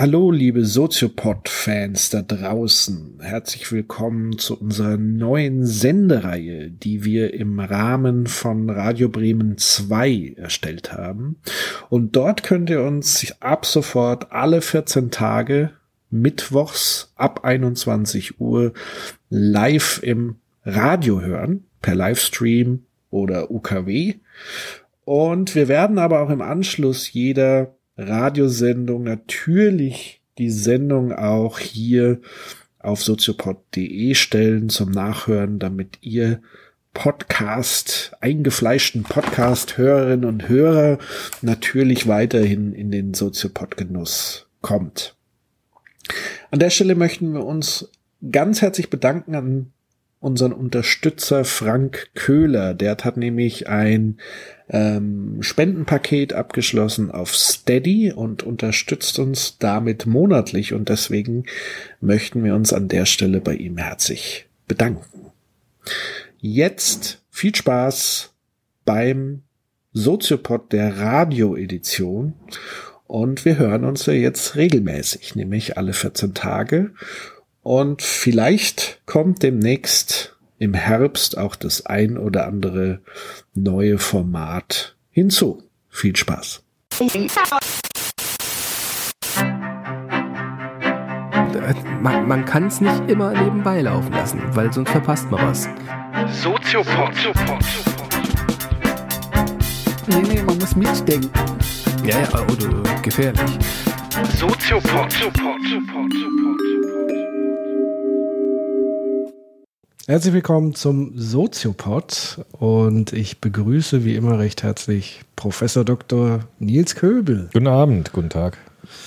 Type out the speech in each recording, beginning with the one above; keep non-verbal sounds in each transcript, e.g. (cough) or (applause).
Hallo, liebe Soziopod-Fans da draußen. Herzlich willkommen zu unserer neuen Sendereihe, die wir im Rahmen von Radio Bremen 2 erstellt haben. Und dort könnt ihr uns ab sofort alle 14 Tage mittwochs ab 21 Uhr live im Radio hören, per Livestream oder UKW. Und wir werden aber auch im Anschluss jeder Radiosendung natürlich die Sendung auch hier auf soziopod.de stellen zum Nachhören, damit ihr Podcast, eingefleischten Podcast-Hörerinnen und Hörer natürlich weiterhin in den Soziopod-Genuss kommt. An der Stelle möchten wir uns ganz herzlich bedanken an unseren Unterstützer Frank Köhler. Der hat nämlich ein ähm, Spendenpaket abgeschlossen auf Steady und unterstützt uns damit monatlich und deswegen möchten wir uns an der Stelle bei ihm herzlich bedanken. Jetzt viel Spaß beim Soziopod der Radioedition und wir hören uns ja jetzt regelmäßig, nämlich alle 14 Tage und vielleicht kommt demnächst im Herbst auch das ein oder andere neue Format hinzu. Viel Spaß. Man, man kann es nicht immer nebenbei laufen lassen, weil sonst verpasst man was. Soziopod. Nee, nee, man muss mitdenken. Ja, ja, oder gefährlich. Soziopod. Herzlich willkommen zum Soziopod und ich begrüße wie immer recht herzlich Professor Dr. Nils Köbel. Guten Abend, guten Tag.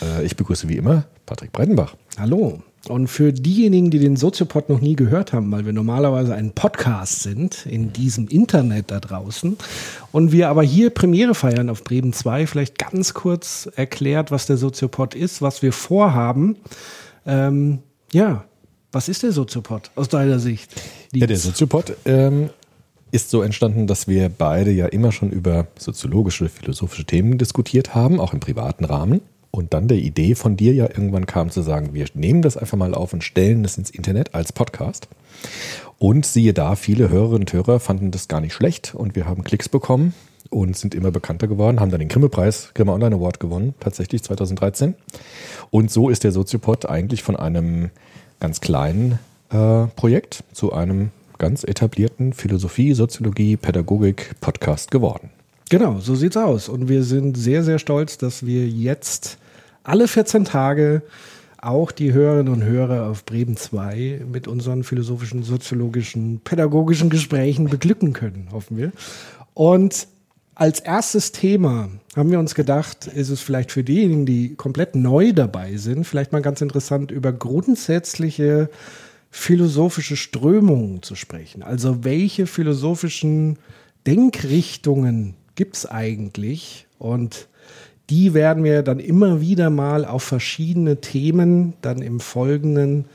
Äh, ich begrüße wie immer Patrick Breitenbach. Hallo. Und für diejenigen, die den Soziopod noch nie gehört haben, weil wir normalerweise ein Podcast sind in diesem Internet da draußen und wir aber hier Premiere feiern auf Bremen 2, vielleicht ganz kurz erklärt, was der Soziopod ist, was wir vorhaben. Ähm, ja, was ist der Soziopod aus deiner Sicht? Ja, der Soziopod ähm, ist so entstanden, dass wir beide ja immer schon über soziologische, philosophische Themen diskutiert haben, auch im privaten Rahmen. Und dann der Idee von dir ja irgendwann kam zu sagen, wir nehmen das einfach mal auf und stellen das ins Internet als Podcast. Und siehe da, viele Hörerinnen und Hörer fanden das gar nicht schlecht und wir haben Klicks bekommen und sind immer bekannter geworden, haben dann den Grimme-Preis, Grimme Online Award gewonnen, tatsächlich 2013. Und so ist der Soziopod eigentlich von einem ganz kleinen äh, Projekt zu einem ganz etablierten Philosophie, Soziologie, Pädagogik Podcast geworden. Genau, so sieht's aus. Und wir sind sehr, sehr stolz, dass wir jetzt alle 14 Tage auch die Hörerinnen und Hörer auf Bremen 2 mit unseren philosophischen, soziologischen, pädagogischen Gesprächen beglücken können, hoffen wir. Und als erstes Thema haben wir uns gedacht, ist es vielleicht für diejenigen, die komplett neu dabei sind, vielleicht mal ganz interessant, über grundsätzliche philosophische Strömungen zu sprechen. Also welche philosophischen Denkrichtungen gibt es eigentlich? Und die werden wir dann immer wieder mal auf verschiedene Themen dann im Folgenden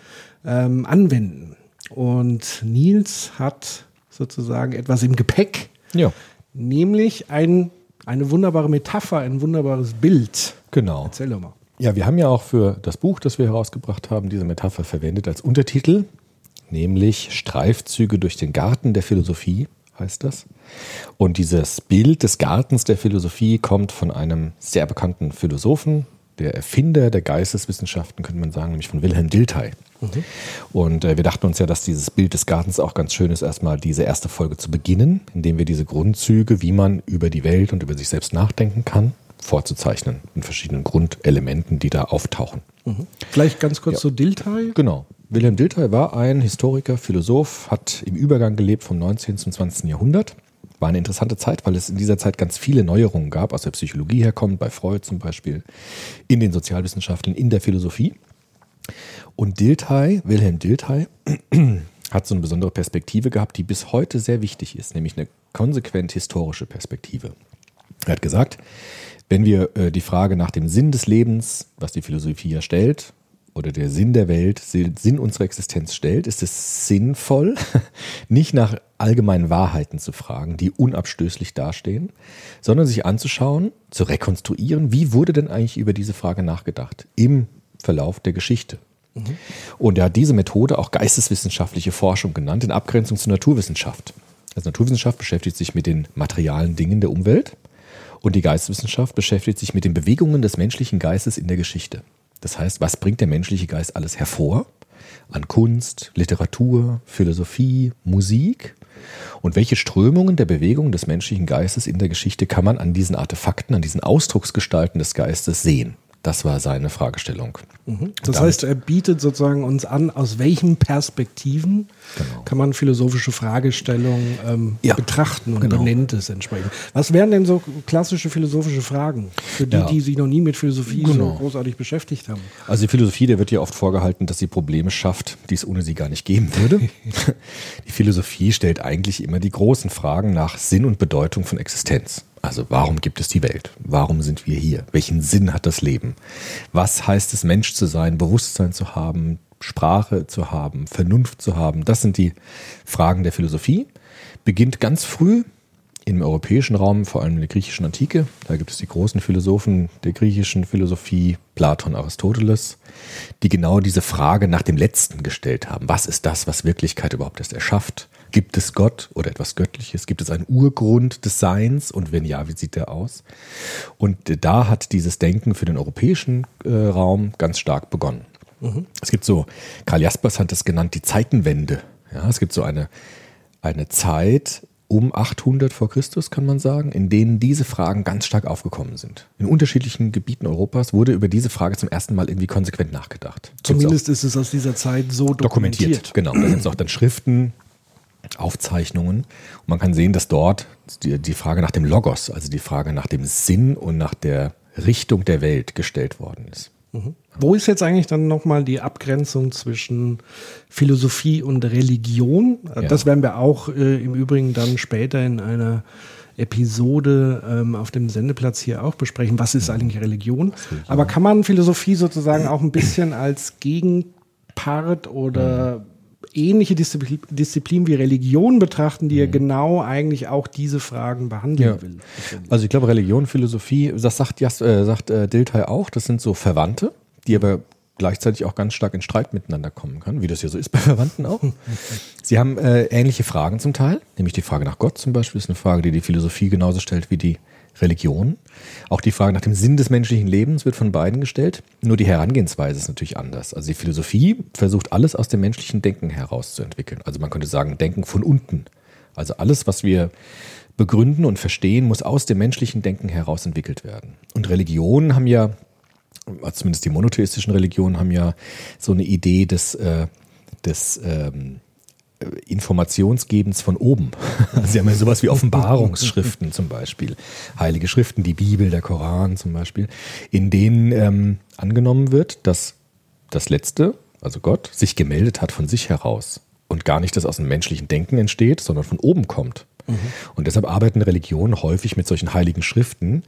ähm, anwenden. Und Nils hat sozusagen etwas im Gepäck. Ja nämlich ein, eine wunderbare Metapher, ein wunderbares Bild. Genau. Erzähl doch mal. Ja, wir haben ja auch für das Buch, das wir herausgebracht haben, diese Metapher verwendet als Untertitel, nämlich Streifzüge durch den Garten der Philosophie heißt das. Und dieses Bild des Gartens der Philosophie kommt von einem sehr bekannten Philosophen, der Erfinder der Geisteswissenschaften, könnte man sagen, nämlich von Wilhelm Dilthey. Mhm. Und äh, wir dachten uns ja, dass dieses Bild des Gartens auch ganz schön ist, erstmal diese erste Folge zu beginnen, indem wir diese Grundzüge, wie man über die Welt und über sich selbst nachdenken kann, vorzuzeichnen in verschiedenen Grundelementen, die da auftauchen. Mhm. Vielleicht ganz kurz ja. zu Dilthey. Genau. Wilhelm Dilthey war ein Historiker, Philosoph, hat im Übergang gelebt vom 19. zum 20. Jahrhundert war eine interessante Zeit, weil es in dieser Zeit ganz viele Neuerungen gab, aus der Psychologie herkommt, bei Freud zum Beispiel, in den Sozialwissenschaften, in der Philosophie. Und Dilthey, Wilhelm Dilthey, (clears throat) hat so eine besondere Perspektive gehabt, die bis heute sehr wichtig ist, nämlich eine konsequent historische Perspektive. Er hat gesagt, wenn wir äh, die Frage nach dem Sinn des Lebens, was die Philosophie ja stellt, oder der Sinn der Welt, Sinn unserer Existenz stellt, ist es sinnvoll, (laughs) nicht nach allgemeinen Wahrheiten zu fragen, die unabstößlich dastehen, sondern sich anzuschauen, zu rekonstruieren, wie wurde denn eigentlich über diese Frage nachgedacht im Verlauf der Geschichte. Und er hat diese Methode auch geisteswissenschaftliche Forschung genannt, in Abgrenzung zur Naturwissenschaft. Also Naturwissenschaft beschäftigt sich mit den materialen Dingen der Umwelt und die Geisteswissenschaft beschäftigt sich mit den Bewegungen des menschlichen Geistes in der Geschichte. Das heißt, was bringt der menschliche Geist alles hervor? An Kunst, Literatur, Philosophie, Musik? Und welche Strömungen der Bewegung des menschlichen Geistes in der Geschichte kann man an diesen Artefakten, an diesen Ausdrucksgestalten des Geistes sehen? Das war seine Fragestellung. Mhm. Das Damit, heißt, er bietet sozusagen uns an, aus welchen Perspektiven genau. kann man philosophische Fragestellungen ähm, ja, betrachten und genau. benennt es entsprechend. Was wären denn so klassische philosophische Fragen für die, ja. die sich noch nie mit Philosophie genau. so großartig beschäftigt haben? Also die Philosophie, der wird ja oft vorgehalten, dass sie Probleme schafft, die es ohne sie gar nicht geben würde. (laughs) die Philosophie stellt eigentlich immer die großen Fragen nach Sinn und Bedeutung von Existenz. Also warum gibt es die Welt? Warum sind wir hier? Welchen Sinn hat das Leben? Was heißt es, Mensch zu sein, Bewusstsein zu haben, Sprache zu haben, Vernunft zu haben? Das sind die Fragen der Philosophie. Beginnt ganz früh im europäischen Raum, vor allem in der griechischen Antike. Da gibt es die großen Philosophen der griechischen Philosophie, Platon, Aristoteles, die genau diese Frage nach dem Letzten gestellt haben. Was ist das, was Wirklichkeit überhaupt erst erschafft? Gibt es Gott oder etwas Göttliches? Gibt es einen Urgrund des Seins? Und wenn ja, wie sieht der aus? Und da hat dieses Denken für den europäischen äh, Raum ganz stark begonnen. Mhm. Es gibt so, Karl Jaspers hat das genannt, die Zeitenwende. Ja, es gibt so eine, eine Zeit um 800 vor Christus, kann man sagen, in denen diese Fragen ganz stark aufgekommen sind. In unterschiedlichen Gebieten Europas wurde über diese Frage zum ersten Mal irgendwie konsequent nachgedacht. Zumindest ist es aus dieser Zeit so dokumentiert. dokumentiert. Genau, da gibt es auch dann Schriften, Aufzeichnungen. Und man kann sehen, dass dort die, die Frage nach dem Logos, also die Frage nach dem Sinn und nach der Richtung der Welt gestellt worden ist. Mhm. Wo ist jetzt eigentlich dann nochmal die Abgrenzung zwischen Philosophie und Religion? Ja. Das werden wir auch äh, im Übrigen dann später in einer Episode ähm, auf dem Sendeplatz hier auch besprechen. Was ist eigentlich Religion? Aber kann man Philosophie sozusagen auch ein bisschen als Gegenpart oder mhm ähnliche Disziplin, Disziplin wie Religion betrachten, die mhm. ja genau eigentlich auch diese Fragen behandeln ja. will. Also ich glaube, Religion, Philosophie, das sagt, Jas, äh, sagt äh, Dilthey auch, das sind so Verwandte, die aber gleichzeitig auch ganz stark in Streit miteinander kommen können, wie das ja so ist bei Verwandten auch. (laughs) Sie haben äh, ähnliche Fragen zum Teil, nämlich die Frage nach Gott zum Beispiel ist eine Frage, die die Philosophie genauso stellt wie die Religion. Auch die Frage nach dem Sinn des menschlichen Lebens wird von beiden gestellt. Nur die Herangehensweise ist natürlich anders. Also die Philosophie versucht alles aus dem menschlichen Denken herauszuentwickeln. Also man könnte sagen, Denken von unten. Also alles, was wir begründen und verstehen, muss aus dem menschlichen Denken heraus entwickelt werden. Und Religionen haben ja, zumindest die monotheistischen Religionen haben ja so eine Idee des, äh, des ähm, Informationsgebens von oben. (laughs) Sie haben ja sowas wie Offenbarungsschriften zum Beispiel, heilige Schriften, die Bibel, der Koran zum Beispiel, in denen ähm, angenommen wird, dass das Letzte, also Gott, sich gemeldet hat von sich heraus und gar nicht das aus dem menschlichen Denken entsteht, sondern von oben kommt. Mhm. Und deshalb arbeiten Religionen häufig mit solchen heiligen Schriften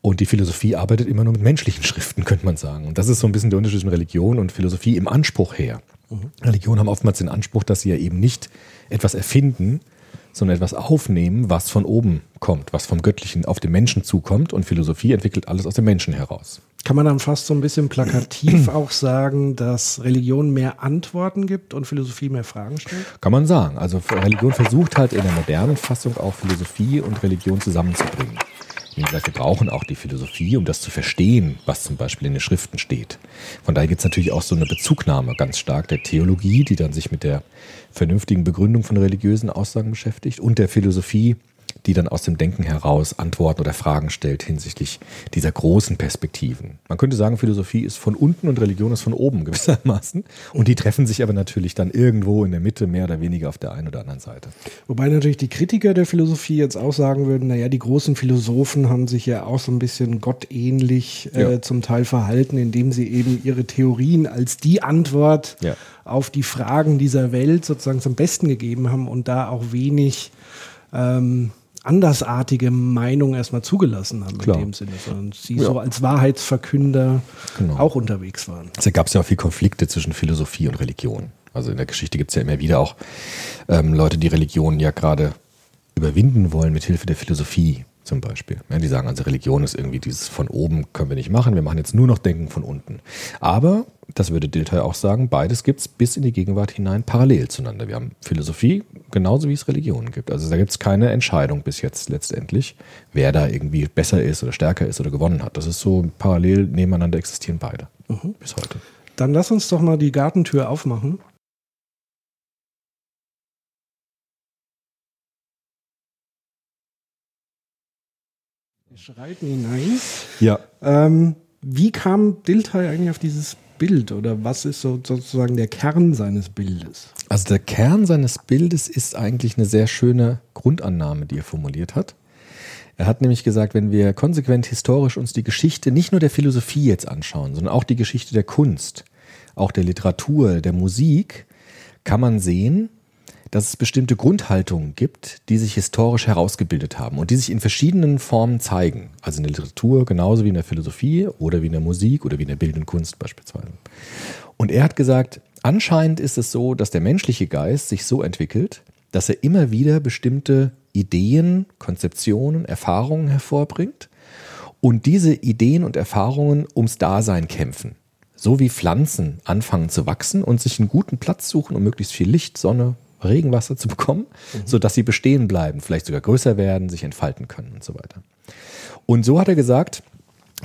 und die Philosophie arbeitet immer nur mit menschlichen Schriften, könnte man sagen. Und das ist so ein bisschen der Unterschied zwischen Religion und Philosophie im Anspruch her. Mhm. Religionen haben oftmals den Anspruch, dass sie ja eben nicht etwas erfinden, sondern etwas aufnehmen, was von oben kommt, was vom Göttlichen auf den Menschen zukommt. Und Philosophie entwickelt alles aus dem Menschen heraus. Kann man dann fast so ein bisschen plakativ (clears throat) auch sagen, dass Religion mehr Antworten gibt und Philosophie mehr Fragen stellt? Kann man sagen. Also Religion versucht halt in der modernen Fassung auch Philosophie und Religion zusammenzubringen. Wie gesagt, wir brauchen auch die Philosophie, um das zu verstehen, was zum Beispiel in den Schriften steht. Von daher gibt es natürlich auch so eine Bezugnahme ganz stark der Theologie, die dann sich mit der vernünftigen Begründung von religiösen Aussagen beschäftigt und der Philosophie, die dann aus dem Denken heraus Antworten oder Fragen stellt hinsichtlich dieser großen Perspektiven. Man könnte sagen, Philosophie ist von unten und Religion ist von oben (laughs) gewissermaßen. Und die treffen sich aber natürlich dann irgendwo in der Mitte, mehr oder weniger auf der einen oder anderen Seite. Wobei natürlich die Kritiker der Philosophie jetzt auch sagen würden, naja, die großen Philosophen haben sich ja auch so ein bisschen gottähnlich äh, ja. zum Teil verhalten, indem sie eben ihre Theorien als die Antwort ja. auf die Fragen dieser Welt sozusagen zum Besten gegeben haben und da auch wenig ähm, andersartige Meinung erstmal zugelassen haben Klar. in dem Sinne, sondern sie ja. so als Wahrheitsverkünder genau. auch unterwegs waren. Also gab es ja auch viel Konflikte zwischen Philosophie und Religion. Also in der Geschichte gibt es ja immer wieder auch ähm, Leute, die Religion ja gerade überwinden wollen mit Hilfe der Philosophie zum Beispiel. Ja, die sagen, also Religion ist irgendwie dieses von oben können wir nicht machen, wir machen jetzt nur noch Denken von unten. Aber das würde Dilthey auch sagen, beides gibt es bis in die Gegenwart hinein parallel zueinander. Wir haben Philosophie genauso wie es Religionen gibt. Also da gibt es keine Entscheidung bis jetzt letztendlich, wer da irgendwie besser ist oder stärker ist oder gewonnen hat. Das ist so parallel nebeneinander existieren beide mhm. bis heute. Dann lass uns doch mal die Gartentür aufmachen. Wir schreiten hinein. Ja. Ähm, wie kam Dilthey eigentlich auf dieses Bild oder was ist so, sozusagen der Kern seines Bildes? Also der Kern seines Bildes ist eigentlich eine sehr schöne Grundannahme, die er formuliert hat. Er hat nämlich gesagt, wenn wir konsequent historisch uns die Geschichte nicht nur der Philosophie jetzt anschauen, sondern auch die Geschichte der Kunst, auch der Literatur, der Musik, kann man sehen, dass es bestimmte Grundhaltungen gibt, die sich historisch herausgebildet haben und die sich in verschiedenen Formen zeigen. Also in der Literatur genauso wie in der Philosophie oder wie in der Musik oder wie in der bildenden Kunst beispielsweise. Und er hat gesagt, anscheinend ist es so, dass der menschliche Geist sich so entwickelt, dass er immer wieder bestimmte Ideen, Konzeptionen, Erfahrungen hervorbringt und diese Ideen und Erfahrungen ums Dasein kämpfen. So wie Pflanzen anfangen zu wachsen und sich einen guten Platz suchen, um möglichst viel Licht, Sonne, Regenwasser zu bekommen, mhm. sodass sie bestehen bleiben, vielleicht sogar größer werden, sich entfalten können und so weiter. Und so hat er gesagt,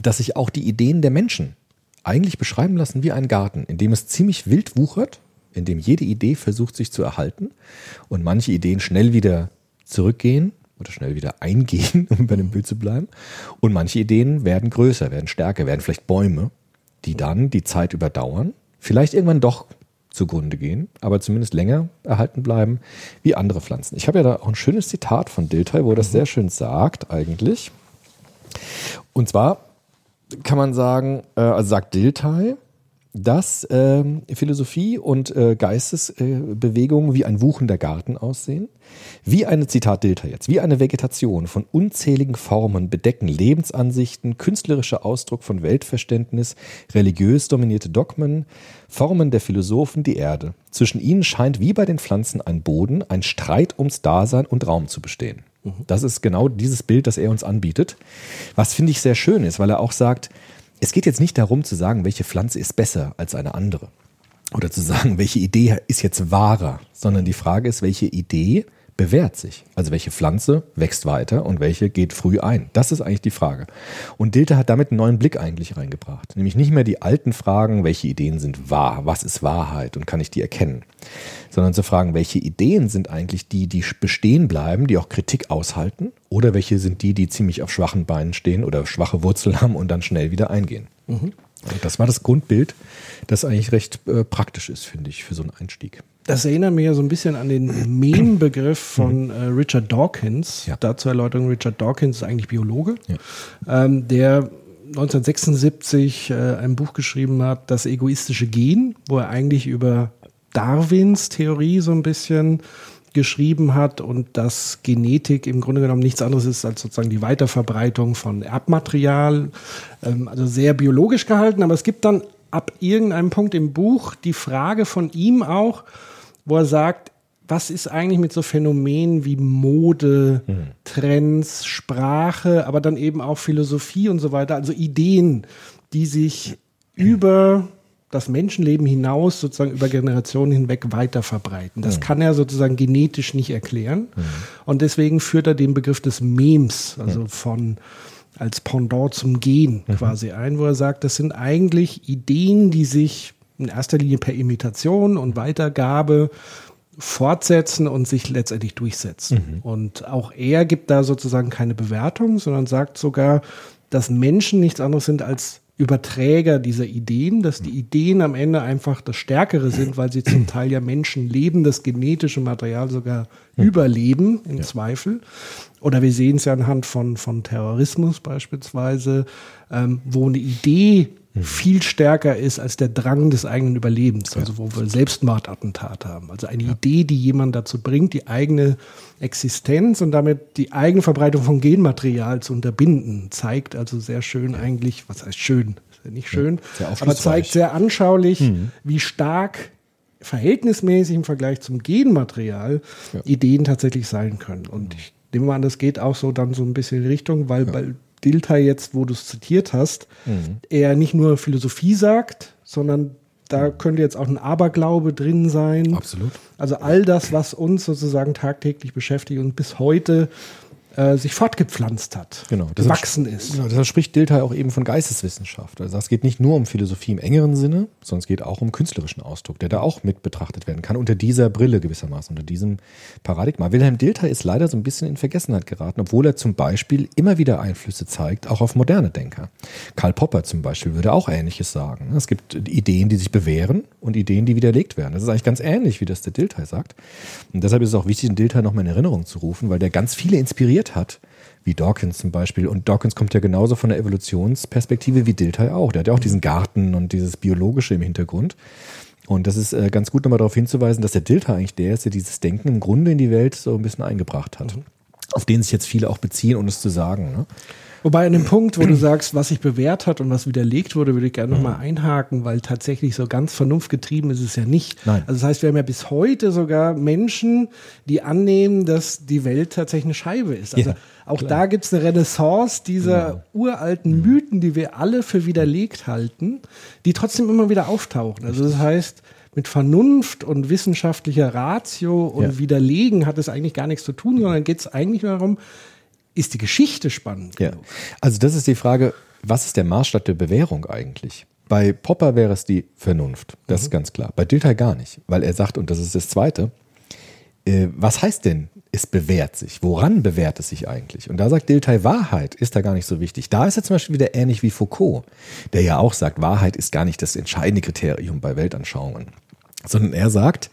dass sich auch die Ideen der Menschen eigentlich beschreiben lassen wie ein Garten, in dem es ziemlich wild wuchert, in dem jede Idee versucht sich zu erhalten und manche Ideen schnell wieder zurückgehen oder schnell wieder eingehen, (laughs) um bei dem Bild zu bleiben. Und manche Ideen werden größer, werden stärker, werden vielleicht Bäume, die dann die Zeit überdauern, vielleicht irgendwann doch zugrunde gehen, aber zumindest länger erhalten bleiben wie andere Pflanzen. Ich habe ja da auch ein schönes Zitat von Dilthey, wo er das mhm. sehr schön sagt eigentlich. Und zwar kann man sagen, äh, also sagt Dilthey, dass äh, Philosophie und äh, Geistesbewegungen wie ein wuchender Garten aussehen, wie eine, Zitat Dilter jetzt, wie eine Vegetation von unzähligen Formen bedecken Lebensansichten, künstlerischer Ausdruck von Weltverständnis, religiös dominierte Dogmen, Formen der Philosophen die Erde. Zwischen ihnen scheint wie bei den Pflanzen ein Boden, ein Streit ums Dasein und Raum zu bestehen. Mhm. Das ist genau dieses Bild, das er uns anbietet. Was finde ich sehr schön ist, weil er auch sagt, es geht jetzt nicht darum zu sagen, welche Pflanze ist besser als eine andere. Oder zu sagen, welche Idee ist jetzt wahrer, sondern die Frage ist, welche Idee bewährt sich. Also welche Pflanze wächst weiter und welche geht früh ein. Das ist eigentlich die Frage. Und Dilte hat damit einen neuen Blick eigentlich reingebracht. Nämlich nicht mehr die alten Fragen, welche Ideen sind wahr, was ist Wahrheit und kann ich die erkennen, sondern zu fragen, welche Ideen sind eigentlich die, die bestehen bleiben, die auch Kritik aushalten oder welche sind die, die ziemlich auf schwachen Beinen stehen oder schwache Wurzeln haben und dann schnell wieder eingehen. Mhm. Und das war das Grundbild, das eigentlich recht äh, praktisch ist, finde ich, für so einen Einstieg. Das erinnert mich ja so ein bisschen an den Meme-Begriff (clears throat) von äh, Richard Dawkins. Ja. Dazu Erläuterung, Richard Dawkins ist eigentlich Biologe, ja. ähm, der 1976 äh, ein Buch geschrieben hat, Das egoistische Gen, wo er eigentlich über Darwins Theorie so ein bisschen geschrieben hat und dass Genetik im Grunde genommen nichts anderes ist als sozusagen die Weiterverbreitung von Erbmaterial, ähm, also sehr biologisch gehalten. Aber es gibt dann ab irgendeinem Punkt im Buch die Frage von ihm auch, wo er sagt, was ist eigentlich mit so Phänomenen wie Mode, mhm. Trends, Sprache, aber dann eben auch Philosophie und so weiter, also Ideen, die sich über das Menschenleben hinaus sozusagen über Generationen hinweg weiter verbreiten. Das mhm. kann er sozusagen genetisch nicht erklären. Mhm. Und deswegen führt er den Begriff des Memes, also mhm. von als Pendant zum Gen mhm. quasi ein, wo er sagt, das sind eigentlich Ideen, die sich in erster Linie per Imitation und Weitergabe fortsetzen und sich letztendlich durchsetzen. Mhm. Und auch er gibt da sozusagen keine Bewertung, sondern sagt sogar, dass Menschen nichts anderes sind als Überträger dieser Ideen, dass die Ideen am Ende einfach das Stärkere sind, weil sie zum Teil ja Menschen leben, das genetische Material sogar überleben, im ja. Zweifel. Oder wir sehen es ja anhand von, von Terrorismus beispielsweise, ähm, wo eine Idee Mhm. viel stärker ist als der Drang des eigenen Überlebens, also wo wir Selbstmordattentat haben. Also eine ja. Idee, die jemand dazu bringt, die eigene Existenz und damit die eigene Verbreitung von Genmaterial zu unterbinden, zeigt also sehr schön eigentlich, was heißt schön, ist ja nicht schön, ja, aber zeigt sehr anschaulich, mhm. wie stark verhältnismäßig im Vergleich zum Genmaterial ja. Ideen tatsächlich sein können. Und ich nehme an, das geht auch so dann so ein bisschen in Richtung, weil, weil Dilthey jetzt, wo du es zitiert hast, mhm. er nicht nur Philosophie sagt, sondern Da könnte jetzt auch ein Aberglaube drin sein. Absolut. Also all das, was uns sozusagen tagtäglich beschäftigt und bis heute äh, sich fortgepflanzt hat, genau, gewachsen ist. Genau, deshalb spricht Dilthey auch eben von Geisteswissenschaft. Also es geht nicht nur um Philosophie im engeren Sinne, sondern es geht auch um künstlerischen Ausdruck, der da auch mit betrachtet werden kann, unter dieser Brille gewissermaßen, unter diesem Paradigma. Wilhelm Dilthey ist leider so ein bisschen in Vergessenheit geraten, obwohl er zum Beispiel immer wieder Einflüsse zeigt, auch auf moderne Denker. Karl Popper zum Beispiel würde auch Ähnliches sagen. Es gibt Ideen, die sich bewähren und Ideen, die widerlegt werden. Das ist eigentlich ganz ähnlich, wie das der Dilthey sagt. Und deshalb ist es auch wichtig, den Dilthey nochmal in Erinnerung zu rufen, weil der ganz viele inspiriert hat, wie Dawkins zum Beispiel. Und Dawkins kommt ja genauso von der Evolutionsperspektive wie Dilthey auch. Der hat ja auch diesen Garten und dieses Biologische im Hintergrund. Und das ist äh, ganz gut nochmal darauf hinzuweisen, dass der Dilthey eigentlich der ist, der dieses Denken im Grunde in die Welt so ein bisschen eingebracht hat. Mhm. Auf den sich jetzt viele auch beziehen, ohne es zu sagen. Ne? Wobei an dem Punkt, wo du sagst, was sich bewährt hat und was widerlegt wurde, würde ich gerne nochmal mhm. einhaken, weil tatsächlich so ganz vernunftgetrieben ist es ja nicht. Nein. Also das heißt, wir haben ja bis heute sogar Menschen, die annehmen, dass die Welt tatsächlich eine Scheibe ist. Also ja, auch klar. da gibt es eine Renaissance dieser genau. uralten mhm. Mythen, die wir alle für widerlegt halten, die trotzdem immer wieder auftauchen. Also das heißt, mit Vernunft und wissenschaftlicher Ratio und ja. Widerlegen hat es eigentlich gar nichts zu tun, sondern geht es eigentlich darum, ist die Geschichte spannend. Ja. Also das ist die Frage, was ist der Maßstab der Bewährung eigentlich? Bei Popper wäre es die Vernunft, das mhm. ist ganz klar. Bei Dilthey gar nicht, weil er sagt, und das ist das Zweite, äh, was heißt denn, es bewährt sich? Woran bewährt es sich eigentlich? Und da sagt Dilthey, Wahrheit ist da gar nicht so wichtig. Da ist er zum Beispiel wieder ähnlich wie Foucault, der ja auch sagt, Wahrheit ist gar nicht das entscheidende Kriterium bei Weltanschauungen, sondern er sagt,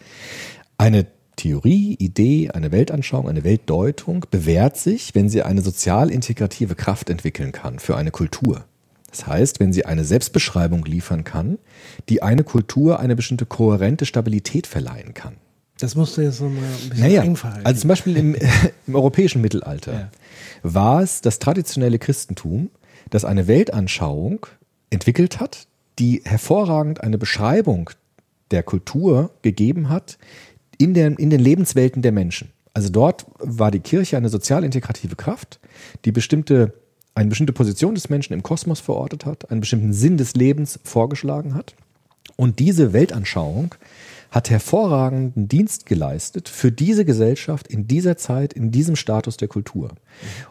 eine Theorie, Idee, eine Weltanschauung, eine Weltdeutung bewährt sich, wenn sie eine sozial integrative Kraft entwickeln kann für eine Kultur. Das heißt, wenn sie eine Selbstbeschreibung liefern kann, die eine Kultur eine bestimmte kohärente Stabilität verleihen kann. Das musst du jetzt nochmal ein bisschen naja, einfallen. Also zum Beispiel im, (laughs) (laughs) im europäischen Mittelalter ja. war es das traditionelle Christentum, das eine Weltanschauung entwickelt hat, die hervorragend eine Beschreibung der Kultur gegeben hat, in, der, in den Lebenswelten der Menschen. Also dort war die Kirche eine sozial integrative Kraft, die bestimmte, eine bestimmte Position des Menschen im Kosmos verortet hat, einen bestimmten Sinn des Lebens vorgeschlagen hat. Und diese Weltanschauung hat hervorragenden Dienst geleistet für diese Gesellschaft in dieser Zeit, in diesem Status der Kultur.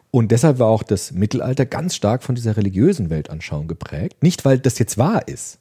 Und deshalb war auch das Mittelalter ganz stark von dieser religiösen Weltanschauung geprägt. Nicht, weil das jetzt wahr ist,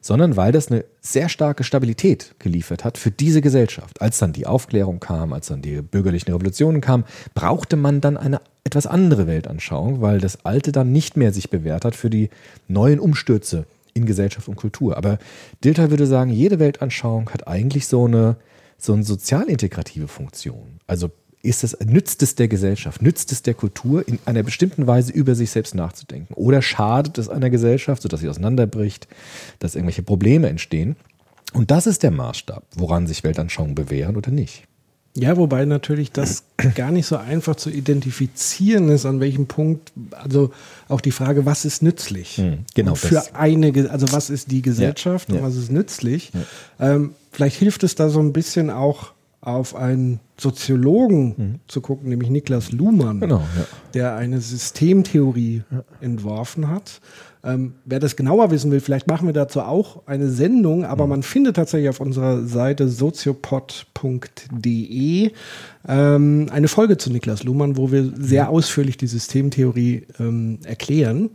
sondern weil das eine sehr starke Stabilität geliefert hat für diese Gesellschaft. Als dann die Aufklärung kam, als dann die bürgerlichen Revolutionen kamen, brauchte man dann eine etwas andere Weltanschauung, weil das Alte dann nicht mehr sich bewährt hat für die neuen Umstürze in Gesellschaft und Kultur. Aber Dilthey würde sagen, jede Weltanschauung hat eigentlich so eine, so eine sozial integrative Funktion. Also ist es, nützt es der Gesellschaft, nützt es der Kultur, in einer bestimmten Weise über sich selbst nachzudenken? Oder schadet es einer Gesellschaft, sodass sie auseinanderbricht, dass irgendwelche Probleme entstehen? Und das ist der Maßstab, woran sich Weltanschauungen bewähren oder nicht. Ja, wobei natürlich das (clears throat) gar nicht so einfach zu identifizieren ist, an welchem Punkt, also auch die Frage, was ist nützlich? Hm, genau. Und für das. eine, also was ist die Gesellschaft ja, ja. und was ist nützlich? Ja. Ähm, vielleicht hilft es da so ein bisschen auch auf einen Soziologen mhm. zu gucken, nämlich Niklas Luhmann, genau, ja. der eine Systemtheorie ja. entworfen hat. Ähm, wer das genauer wissen will, vielleicht machen wir dazu auch eine Sendung, aber mhm. man findet tatsächlich auf unserer Seite soziopod.de ähm, eine Folge zu Niklas Luhmann, wo wir sehr mhm. ausführlich die Systemtheorie ähm, erklären.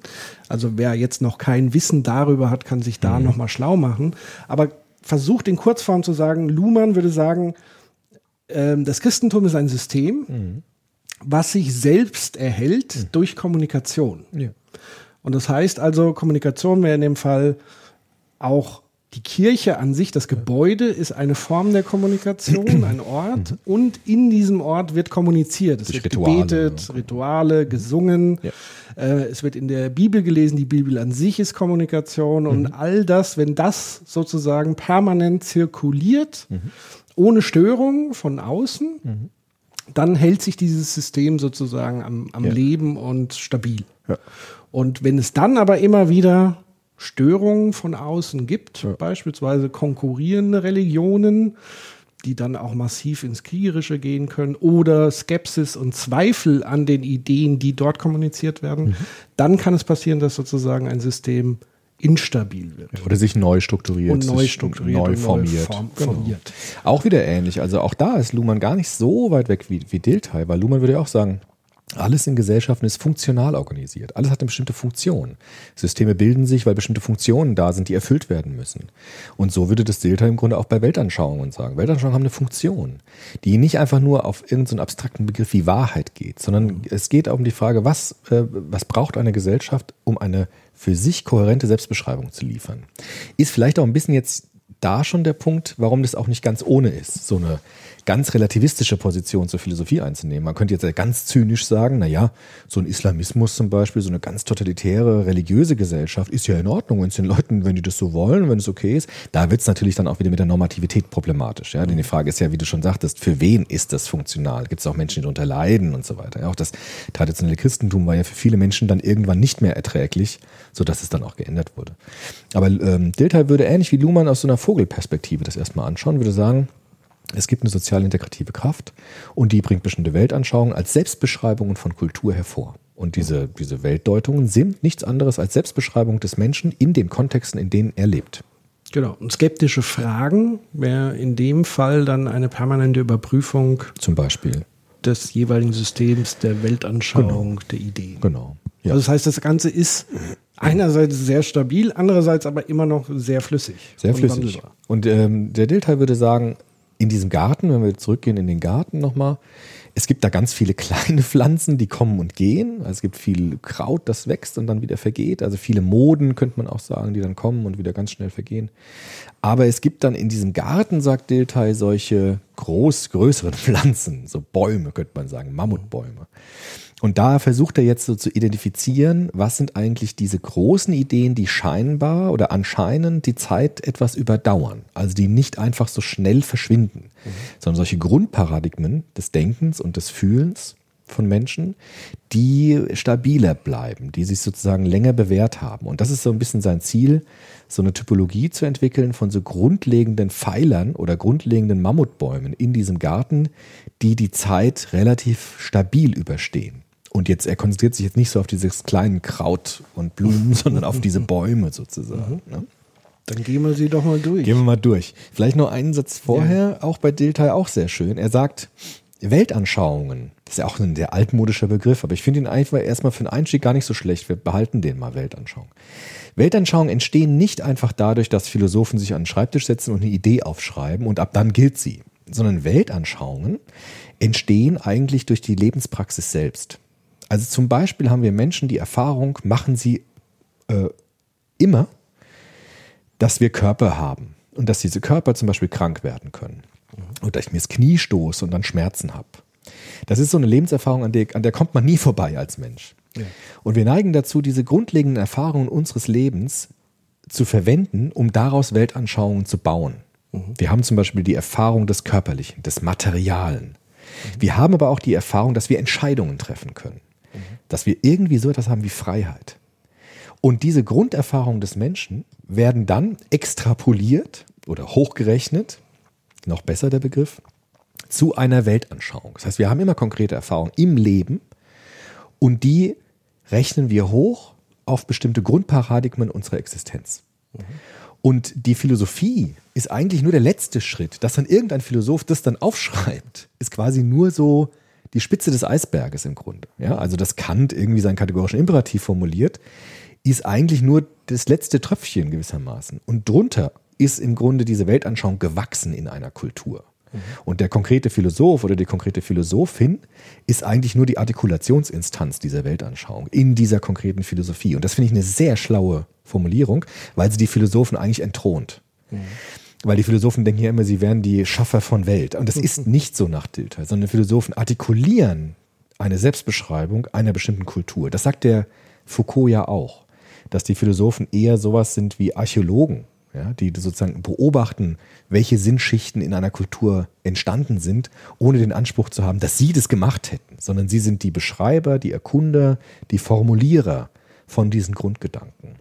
Also wer jetzt noch kein Wissen darüber hat, kann sich da mhm. nochmal schlau machen. Aber versucht in Kurzform zu sagen, Luhmann würde sagen, ähm, das Christentum ist ein System, mhm. was sich selbst erhält mhm. durch Kommunikation. Ja. Und das heißt also, Kommunikation wäre in dem Fall auch die Kirche an sich, das Gebäude ist eine Form der Kommunikation, ein (clears throat) Ort mhm. und in diesem Ort wird kommuniziert. Es wird Rituale, gebetet, Rituale, gesungen. Ja. Äh, es wird in der Bibel gelesen, die Bibel an sich ist Kommunikation und mhm. all das, wenn das sozusagen permanent zirkuliert, mhm ohne Störung von außen, mhm. dann hält sich dieses System sozusagen am, am ja. Leben und stabil. Ja. Und wenn es dann aber immer wieder Störungen von außen gibt, ja. beispielsweise konkurrierende Religionen, die dann auch massiv ins Kriegerische gehen können, oder Skepsis und Zweifel an den Ideen, die dort kommuniziert werden, mhm. dann kann es passieren, dass sozusagen ein System instabil wird. Oder sich neu strukturiert. Und neu strukturiert. Neu und formiert. Neu form Genau. formiert. Auch wieder ähnlich. Also auch da ist Luhmann gar nicht so weit weg wie, wie Dilthey, weil Luhmann würde ja auch sagen, alles in Gesellschaften ist funktional organisiert. Alles hat eine bestimmte Funktion. Systeme bilden sich, weil bestimmte Funktionen da sind, die erfüllt werden müssen. Und so würde das Dilthey im Grunde auch bei Weltanschauungen sagen. Weltanschauungen haben eine Funktion, die nicht einfach nur auf irgendeinen abstrakten Begriff wie Wahrheit geht, sondern es geht auch um die Frage, was, äh, was braucht eine Gesellschaft, um eine für sich kohärente Selbstbeschreibung zu liefern. Ist vielleicht auch ein bisschen jetzt da schon der Punkt, warum das auch nicht ganz ohne ist, so eine ganz relativistische Position zur Philosophie einzunehmen. Man könnte jetzt ganz zynisch sagen, na ja, so ein Islamismus zum Beispiel, so eine ganz totalitäre religiöse Gesellschaft ist ja in Ordnung, wenn es den Leuten, wenn die das so wollen, wenn es okay ist. Da wird es natürlich dann auch wieder mit der Normativität problematisch. Ja? Denn die Frage ist ja, wie du schon sagtest, für wen ist das funktional? Gibt es auch Menschen, die darunter leiden und so weiter? Ja, auch das traditionelle Christentum war ja für viele Menschen dann irgendwann nicht mehr erträglich, sodass es dann auch geändert wurde. Aber ähm, Dilthey würde ähnlich wie Luhmann aus so einer Vogelperspektive das erstmal anschauen, würde sagen, es gibt eine sozial integrative Kraft und die bringt bestimmte Weltanschauungen als Selbstbeschreibungen von Kultur hervor. Und diese, diese Weltdeutungen sind nichts anderes als Selbstbeschreibung des Menschen in den Kontexten, in denen er lebt. Genau. Und skeptische Fragen wäre in dem Fall dann eine permanente Überprüfung Zum Beispiel. des jeweiligen Systems, der Weltanschauung, der Ideen. Genau. Ja. Also das heißt, das Ganze ist einerseits sehr stabil, andererseits aber immer noch sehr flüssig. Sehr flüssig. Und ähm, der Dilthey würde sagen, in diesem Garten, wenn wir zurückgehen in den Garten nochmal, es gibt da ganz viele (laughs) kleine Pflanzen, die kommen und gehen. Also es gibt viel Kraut, das wächst und dann wieder vergeht. Also viele Moden, könnte man auch sagen, die dann kommen und wieder ganz schnell vergehen. Aber es gibt dann in diesem Garten, sagt Dilthey, solche groß, größeren (laughs) Pflanzen, so Bäume, könnte man sagen, Mammutbäume. Und da versucht er jetzt so zu identifizieren, was sind eigentlich diese großen Ideen, die scheinbar oder anscheinend die Zeit etwas überdauern. Also die nicht einfach so schnell verschwinden, sondern solche Grundparadigmen des Denkens und des Fühlens von Menschen, die stabiler bleiben, die sich sozusagen länger bewährt haben. Und das ist so ein bisschen sein Ziel, so eine Typologie zu entwickeln von so grundlegenden Pfeilern oder grundlegenden Mammutbäumen in diesem Garten, die die Zeit relativ stabil überstehen. Und jetzt, er konzentriert sich jetzt nicht so auf dieses kleinen Kraut und Blumen, (laughs) sondern auf diese Bäume sozusagen. Ne? Dann gehen wir sie doch mal durch. Gehen wir mal durch. Vielleicht noch einen Satz vorher, auch bei Dilthey auch sehr schön. Er sagt, Weltanschauungen, das ist ja auch ein sehr altmodischer Begriff, aber ich finde ihn einfach erstmal für den Einstieg gar nicht so schlecht. Wir behalten den mal, Weltanschauung. Weltanschauungen entstehen nicht einfach dadurch, dass Philosophen sich an den Schreibtisch setzen und eine Idee aufschreiben und ab dann gilt sie, sondern Weltanschauungen entstehen eigentlich durch die Lebenspraxis selbst. Also zum Beispiel haben wir Menschen die Erfahrung, machen sie äh, immer, dass wir Körper haben und dass diese Körper zum Beispiel krank werden können. Oder dass ich mir das Knie stoße und dann Schmerzen habe. Das ist so eine Lebenserfahrung, an der, an der kommt man nie vorbei als Mensch. Und wir neigen dazu, diese grundlegenden Erfahrungen unseres Lebens zu verwenden, um daraus Weltanschauungen zu bauen. Wir haben zum Beispiel die Erfahrung des Körperlichen, des Materialen. Wir haben aber auch die Erfahrung, dass wir Entscheidungen treffen können. Dass wir irgendwie so etwas haben wie Freiheit. Und diese Grunderfahrungen des Menschen werden dann extrapoliert oder hochgerechnet, noch besser der Begriff, zu einer Weltanschauung. Das heißt, wir haben immer konkrete Erfahrungen im Leben und die rechnen wir hoch auf bestimmte Grundparadigmen unserer Existenz. Und die Philosophie ist eigentlich nur der letzte Schritt. Dass dann irgendein Philosoph das dann aufschreibt, ist quasi nur so die Spitze des Eisberges im Grunde. Ja, also dass Kant irgendwie seinen kategorischen Imperativ formuliert, ist eigentlich nur das letzte Tröpfchen gewissermaßen. Und drunter ist im Grunde diese Weltanschauung gewachsen in einer Kultur. Und der konkrete Philosoph oder die konkrete Philosophin ist eigentlich nur die Artikulationsinstanz dieser Weltanschauung in dieser konkreten Philosophie. Und das finde ich eine sehr schlaue Formulierung, weil sie die Philosophen eigentlich entthront. Weil die Philosophen denken ja immer, sie wären die Schaffer von Welt. Und das ist nicht so nach Dilthey, sondern Philosophen artikulieren eine Selbstbeschreibung einer bestimmten Kultur. Das sagt der Foucault ja auch, dass die Philosophen eher sowas sind wie Archäologen, ja, die sozusagen beobachten, welche Sinnschichten in einer Kultur entstanden sind, ohne den Anspruch zu haben, dass sie das gemacht hätten, sondern sie sind die Beschreiber, die Erkunder, die Formulierer von diesen Grundgedanken.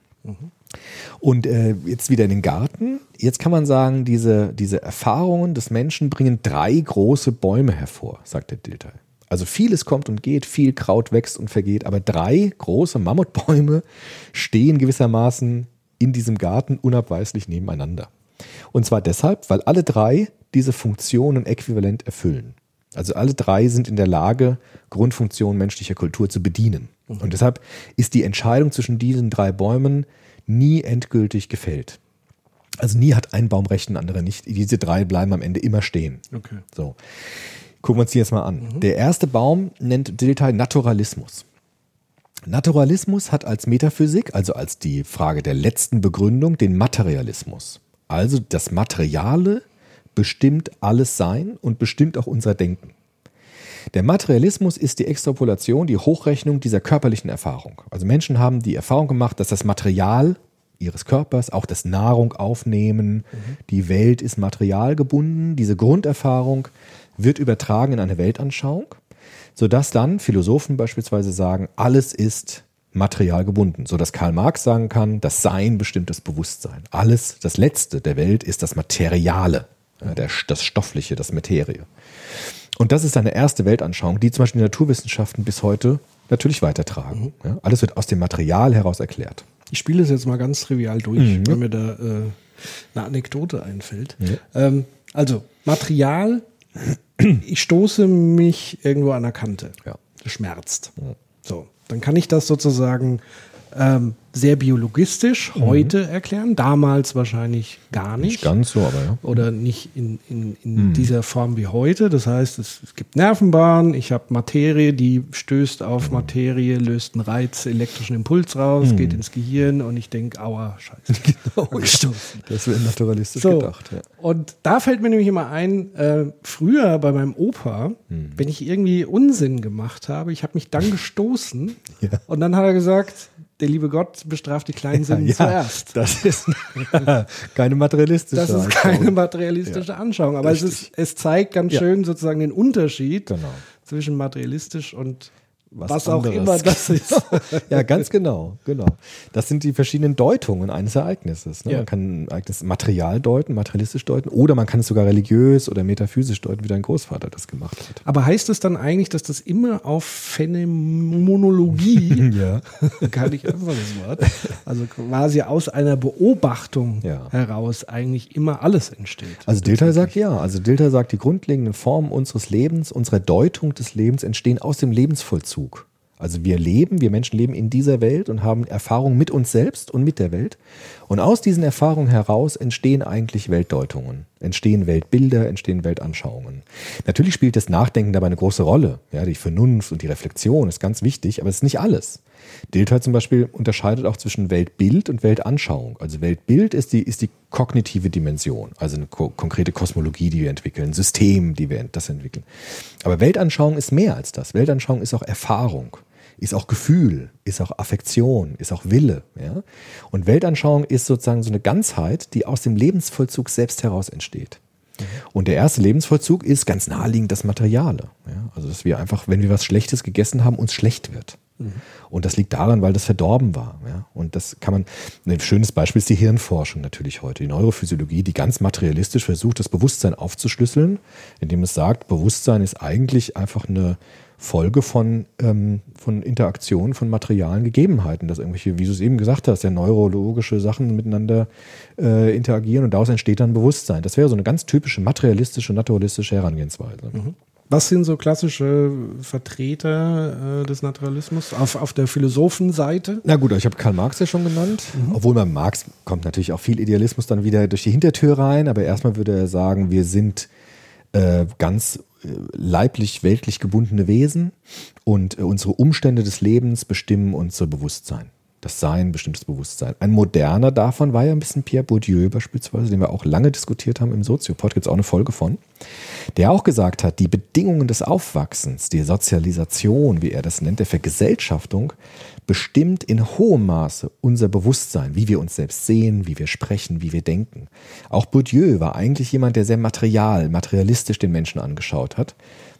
Und äh, jetzt wieder in den Garten. Jetzt kann man sagen, diese, diese Erfahrungen des Menschen bringen drei große Bäume hervor, sagt der Dilthey. Also vieles kommt und geht, viel Kraut wächst und vergeht, aber drei große Mammutbäume stehen gewissermaßen in diesem Garten unabweislich nebeneinander. Und zwar deshalb, weil alle drei diese Funktionen äquivalent erfüllen. Also alle drei sind in der Lage, Grundfunktionen menschlicher Kultur zu bedienen. Und deshalb ist die Entscheidung zwischen diesen drei Bäumen nie endgültig gefällt. Also nie hat ein Baum recht, ein anderer nicht. Diese drei bleiben am Ende immer stehen. Okay. So. Gucken wir uns die jetzt mal an. Der erste Baum nennt Dilthey Naturalismus. Naturalismus hat als Metaphysik, also als die Frage der letzten Begründung, den Materialismus. Also das Materiale bestimmt alles Sein und bestimmt auch unser Denken. Der Materialismus ist die Extrapolation, die Hochrechnung dieser körperlichen Erfahrung. Also Menschen haben die Erfahrung gemacht, dass das Material ihres Körpers, auch das Nahrung aufnehmen, die Welt ist materialgebunden. Diese Grunderfahrung wird übertragen in eine Weltanschauung, sodass dann Philosophen beispielsweise sagen, alles ist material gebunden, sodass Karl Marx sagen kann, das Sein bestimmt das Bewusstsein. Alles, das Letzte der Welt ist das Materiale, ja, der, das Stoffliche, das Materie. Und das ist eine erste Weltanschauung, die zum Beispiel die Naturwissenschaften bis heute natürlich weitertragen. Ja, alles wird aus dem Material heraus erklärt. Ich spiele es jetzt mal ganz trivial durch, Mhm. wenn mir da äh, eine Anekdote einfällt. Ähm, also, Material, ich stoße mich irgendwo an der Kante. Ja. Das schmerzt. So, dann kann ich das sozusagen ähm, sehr biologistisch heute erklären. Damals wahrscheinlich gar nicht. Mhm. Nicht ganz so, aber ja. Oder nicht in, in, in dieser Form wie heute. Das heißt, es, es gibt Nervenbahnen, ich habe Materie, die stößt auf Materie, löst einen Reiz, elektrischen Impuls raus, geht ins Gehirn und ich denke, aua, scheiße. (laughs) Genau, gestoßen. Das wäre naturalistisch So. gedacht. Ja. Und da fällt mir nämlich immer ein, äh, früher bei meinem Opa, Hm. wenn ich irgendwie Unsinn gemacht habe, ich habe mich dann gestoßen (laughs) Ja. und dann hat er gesagt, der liebe Gott bestraft die kleinen Sünden zuerst. (laughs) das ist (laughs) keine materialistische Das ist Anschauung. keine materialistische Anschauung, aber es, ist, es zeigt ganz Ja. schön sozusagen den Unterschied Genau. zwischen materialistisch und was, Was auch immer das (laughs) ist. ja, ganz genau, genau. Das sind die verschiedenen Deutungen eines Ereignisses. Ne? Ja. Man kann ein Ereignis material deuten, materialistisch deuten, oder man kann es sogar religiös oder metaphysisch deuten, wie dein Großvater das gemacht hat. Aber heißt es dann eigentlich, dass das immer auf Phänomenologie, (laughs) Ja. (laughs) gar nicht einfach das Wort, also quasi aus einer Beobachtung Ja. heraus eigentlich immer alles entsteht? Also Dilthey sagt ja. Also Dilthey sagt, die grundlegenden Formen unseres Lebens, unserer Deutung des Lebens entstehen aus dem Lebensvollzug. Also wir leben, wir Menschen leben in dieser Welt und haben Erfahrungen mit uns selbst und mit der Welt. Und aus diesen Erfahrungen heraus entstehen eigentlich Weltdeutungen, entstehen Weltbilder, entstehen Weltanschauungen. Natürlich spielt das Nachdenken dabei eine große Rolle. Ja, die Vernunft und die Reflexion ist ganz wichtig, aber es ist nicht alles. Dilthey zum Beispiel unterscheidet auch zwischen Weltbild und Weltanschauung. Also Weltbild ist die, ist die kognitive Dimension, also eine ko konkrete Kosmologie, die wir entwickeln, ein System, die wir das entwickeln. Aber Weltanschauung ist mehr als das. Weltanschauung ist auch Erfahrung, ist auch Gefühl, ist auch Affektion, ist auch Wille. Ja? Und Weltanschauung ist sozusagen so eine Ganzheit, die aus dem Lebensvollzug selbst heraus entsteht. Und der erste Lebensvollzug ist ganz naheliegend das Materiale. Ja? Also, dass wir einfach, wenn wir was Schlechtes gegessen haben, uns schlecht wird. Und das liegt daran, weil das verdorben war. Ja? Und das kann man, ein schönes Beispiel ist die Hirnforschung natürlich heute, die Neurophysiologie, die ganz materialistisch versucht, das Bewusstsein aufzuschlüsseln, indem es sagt, Bewusstsein ist eigentlich einfach eine Folge von, ähm, von Interaktionen von materialen Gegebenheiten, dass irgendwelche, wie du es eben gesagt hast, ja neurologische Sachen miteinander äh, interagieren und daraus entsteht dann Bewusstsein. Das wäre so eine ganz typische materialistische, naturalistische Herangehensweise. Was sind so klassische Vertreter äh, des Naturalismus auf, auf der Philosophenseite? Na gut, ich habe Karl Marx ja schon genannt. Obwohl bei Marx kommt natürlich auch viel Idealismus dann wieder durch die Hintertür rein. Aber erstmal würde er sagen, wir sind äh, ganz äh, leiblich, weltlich gebundene Wesen und äh, unsere Umstände des Lebens bestimmen unser Bewusstsein. Das Sein bestimmt das Bewusstsein. Ein moderner davon war ja ein bisschen Pierre Bourdieu beispielsweise, den wir auch lange diskutiert haben im Soziopod, gibt es auch eine Folge von, der auch gesagt hat, die Bedingungen des Aufwachsens, die Sozialisation, wie er das nennt, der Vergesellschaftung, bestimmt in hohem Maße unser Bewusstsein, wie wir uns selbst sehen, wie wir sprechen, wie wir denken. Auch Bourdieu war eigentlich jemand, der sehr material, materialistisch den Menschen angeschaut hat,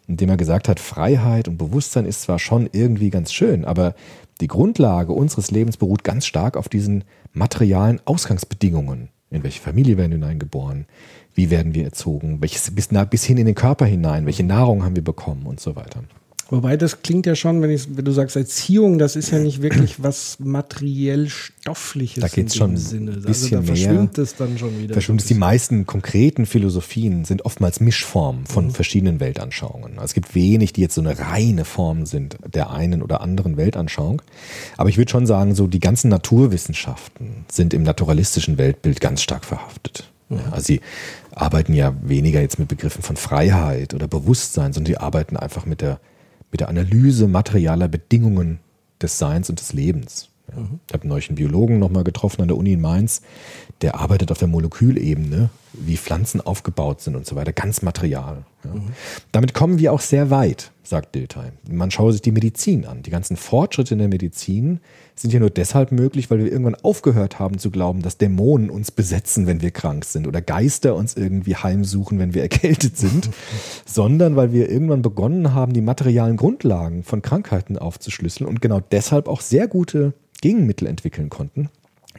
indem er gesagt hat, Freiheit und Bewusstsein ist zwar schon irgendwie ganz schön, aber die Grundlage unseres Lebens beruht ganz stark auf diesen materialen Ausgangsbedingungen. In welche Familie werden wir hineingeboren? Wie werden wir erzogen? Welches, bis, bis hin in den Körper hinein? Welche Nahrung haben wir bekommen? Und so weiter. Wobei das klingt ja schon, wenn, ich, wenn du sagst Erziehung, das ist ja nicht wirklich was materiell Stoffliches. Da geht es schon Sinne. ein bisschen also da mehr. verschwimmt es dann schon wieder. Verschwimmt es. Die meisten konkreten Philosophien sind oftmals Mischformen von verschiedenen Weltanschauungen. Also es gibt wenig, die jetzt so eine reine Form sind der einen oder anderen Weltanschauung. Aber ich würde schon sagen, so die ganzen Naturwissenschaften sind im naturalistischen Weltbild ganz stark verhaftet. Ja, also sie arbeiten ja weniger jetzt mit Begriffen von Freiheit oder Bewusstsein, sondern die arbeiten einfach mit der, mit der Analyse materialer Bedingungen des Seins und des Lebens. Ja. Ich habe neulich einen Biologen nochmal getroffen an der Uni in Mainz, der arbeitet auf der Molekülebene, wie Pflanzen aufgebaut sind und so weiter, ganz Material. Ja. Damit kommen wir auch sehr weit, sagt Dilthey. Man schaue sich die Medizin an. Die ganzen Fortschritte in der Medizin sind ja nur deshalb möglich, weil wir irgendwann aufgehört haben zu glauben, dass Dämonen uns besetzen, wenn wir krank sind oder Geister uns irgendwie heimsuchen, wenn wir erkältet sind, (laughs) sondern weil wir irgendwann begonnen haben, die materialen Grundlagen von Krankheiten aufzuschlüsseln und genau deshalb auch sehr gute Gegenmittel entwickeln konnten.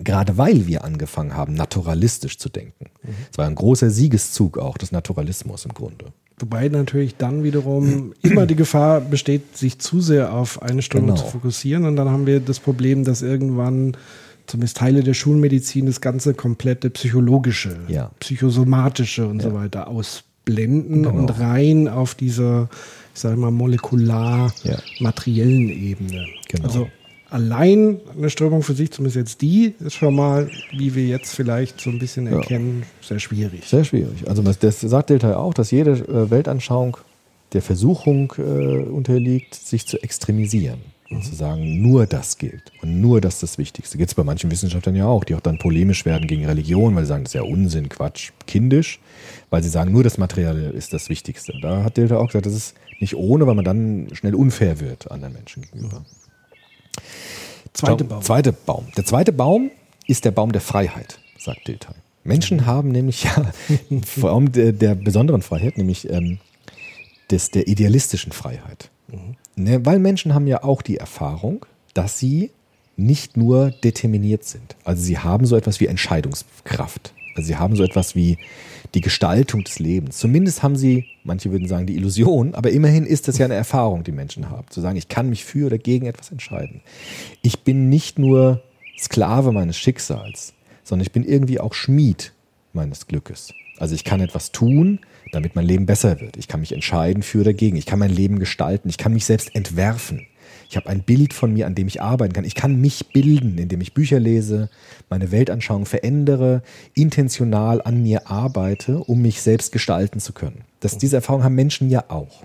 Gerade weil wir angefangen haben, naturalistisch zu denken. Es war ein großer Siegeszug auch des Naturalismus im Grunde. Wobei natürlich dann wiederum immer die Gefahr besteht, sich zu sehr auf eine Strömung Genau. zu fokussieren. Und dann haben wir das Problem, dass irgendwann zumindest Teile der Schulmedizin das ganze komplette psychologische, Ja. psychosomatische und so weiter ausblenden und rein auf dieser, ich sage mal, molekular Ja. materiellen Ebene. Genau. Also allein eine Strömung für sich, zumindest jetzt die, ist schon mal, wie wir jetzt vielleicht so ein bisschen erkennen, sehr schwierig. Sehr schwierig. Also das- sagt Delta auch, dass jede äh, Weltanschauung der Versuchung äh, unterliegt, sich zu extremisieren und zu sagen, nur das gilt und nur das ist das Wichtigste. Gibt es bei manchen Wissenschaftlern ja auch, die auch dann polemisch werden gegen Religion, weil sie sagen, das ist ja Unsinn, Quatsch, kindisch, weil sie sagen, nur das Materielle ist das Wichtigste. Da hat Delta auch gesagt, das ist nicht ohne, weil man dann schnell unfair wird anderen Menschen gegenüber. Zweite Baum-. Zweite Baum. Der zweite Baum ist der Baum der Freiheit, sagt Dilthey. Menschen haben nämlich ja (laughs) vor allem der, der besonderen Freiheit, nämlich ähm, des, der idealistischen Freiheit. Ne, weil Menschen haben ja auch die Erfahrung, dass sie nicht nur determiniert sind. Also sie haben so etwas wie Entscheidungskraft. Also sie haben so etwas wie die Gestaltung des Lebens. Zumindest haben sie, manche würden sagen, die Illusion, aber immerhin ist das ja eine Erfahrung, die Menschen haben. Zu sagen, ich kann mich für oder gegen etwas entscheiden. Ich bin nicht nur Sklave meines Schicksals, sondern ich bin irgendwie auch Schmied meines Glückes. Also ich kann etwas tun, damit mein Leben besser wird. Ich kann mich entscheiden für oder gegen. Ich kann mein Leben gestalten. Ich kann mich selbst entwerfen. Ich habe ein Bild von mir, an dem ich arbeiten kann. Ich kann mich bilden, indem ich Bücher lese, meine Weltanschauung verändere, intentional an mir arbeite, um mich selbst gestalten zu können. Das, diese Erfahrung haben Menschen ja auch.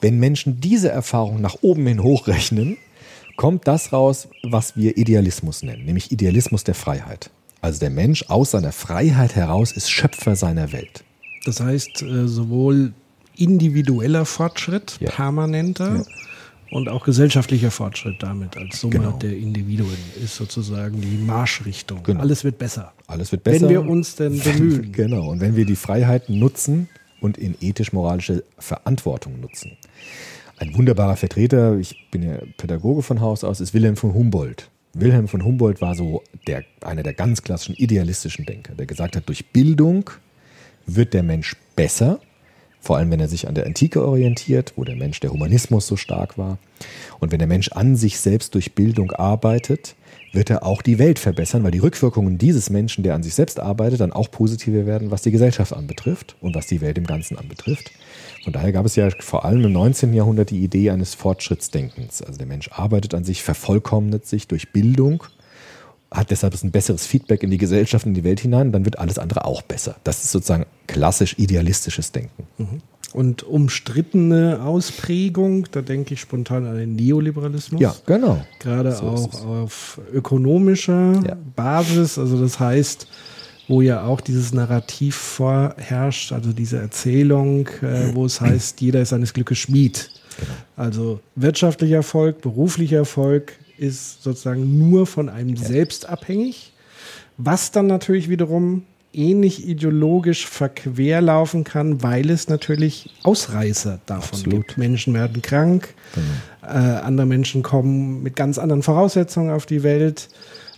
Wenn Menschen diese Erfahrung nach oben hin hochrechnen, kommt das raus, was wir Idealismus nennen, nämlich Idealismus der Freiheit. Also der Mensch aus seiner Freiheit heraus ist Schöpfer seiner Welt. Das heißt, äh, sowohl individueller Fortschritt, Ja. permanenter, Ja. Und auch gesellschaftlicher Fortschritt damit als Summe Genau. der Individuen ist sozusagen die Marschrichtung. Genau. Alles wird besser. Alles wird besser. Wenn wir uns denn bemühen. Genau. Und wenn wir die Freiheiten nutzen und in ethisch-moralische Verantwortung nutzen. Ein wunderbarer Vertreter, ich bin ja Pädagoge von Haus aus, ist Wilhelm von Humboldt. Wilhelm von Humboldt war so der, einer der ganz klassischen idealistischen Denker, der gesagt hat, durch Bildung wird der Mensch besser, vor allem wenn er sich an der Antike orientiert, wo der Mensch der Humanismus so stark war. Und wenn der Mensch an sich selbst durch Bildung arbeitet, wird er auch die Welt verbessern, weil die Rückwirkungen dieses Menschen, der an sich selbst arbeitet, dann auch positiver werden, was die Gesellschaft anbetrifft und was die Welt im Ganzen anbetrifft. Von daher gab es ja vor allem im 19. Jahrhundert die Idee eines Fortschrittsdenkens. Also der Mensch arbeitet an sich, vervollkommnet sich durch Bildung, hat deshalb ein besseres Feedback in die Gesellschaft, in die Welt hinein, dann wird alles andere auch besser. Das ist sozusagen klassisch idealistisches Denken. Und umstrittene Ausprägung, da denke ich spontan an den Neoliberalismus. Ja, genau. Gerade So auch auf ökonomischer Ja. Basis. Also das heißt, wo ja auch dieses Narrativ vorherrscht, also diese Erzählung, äh, wo es heißt, jeder ist seines Glückes Schmied. Genau. Also wirtschaftlicher Erfolg, beruflicher Erfolg ist sozusagen nur von einem selbst abhängig, was dann natürlich wiederum ähnlich ideologisch verquer laufen kann, weil es natürlich Ausreißer davon Absolut. gibt. Menschen werden krank, äh, andere Menschen kommen mit ganz anderen Voraussetzungen auf die Welt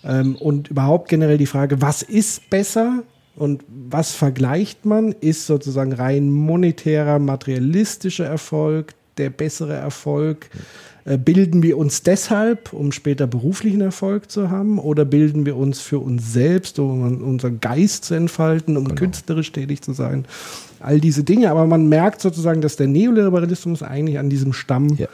ähm, und überhaupt generell die Frage, was ist besser und was vergleicht man, ist sozusagen rein monetärer, materialistischer Erfolg der bessere Erfolg? Äh, bilden wir uns deshalb, um später beruflichen Erfolg zu haben? Oder bilden wir uns für uns selbst, um unseren Geist zu entfalten, um genau. künstlerisch tätig zu sein? All diese Dinge. Aber man merkt sozusagen, dass der Neoliberalismus eigentlich an diesem Stamm ja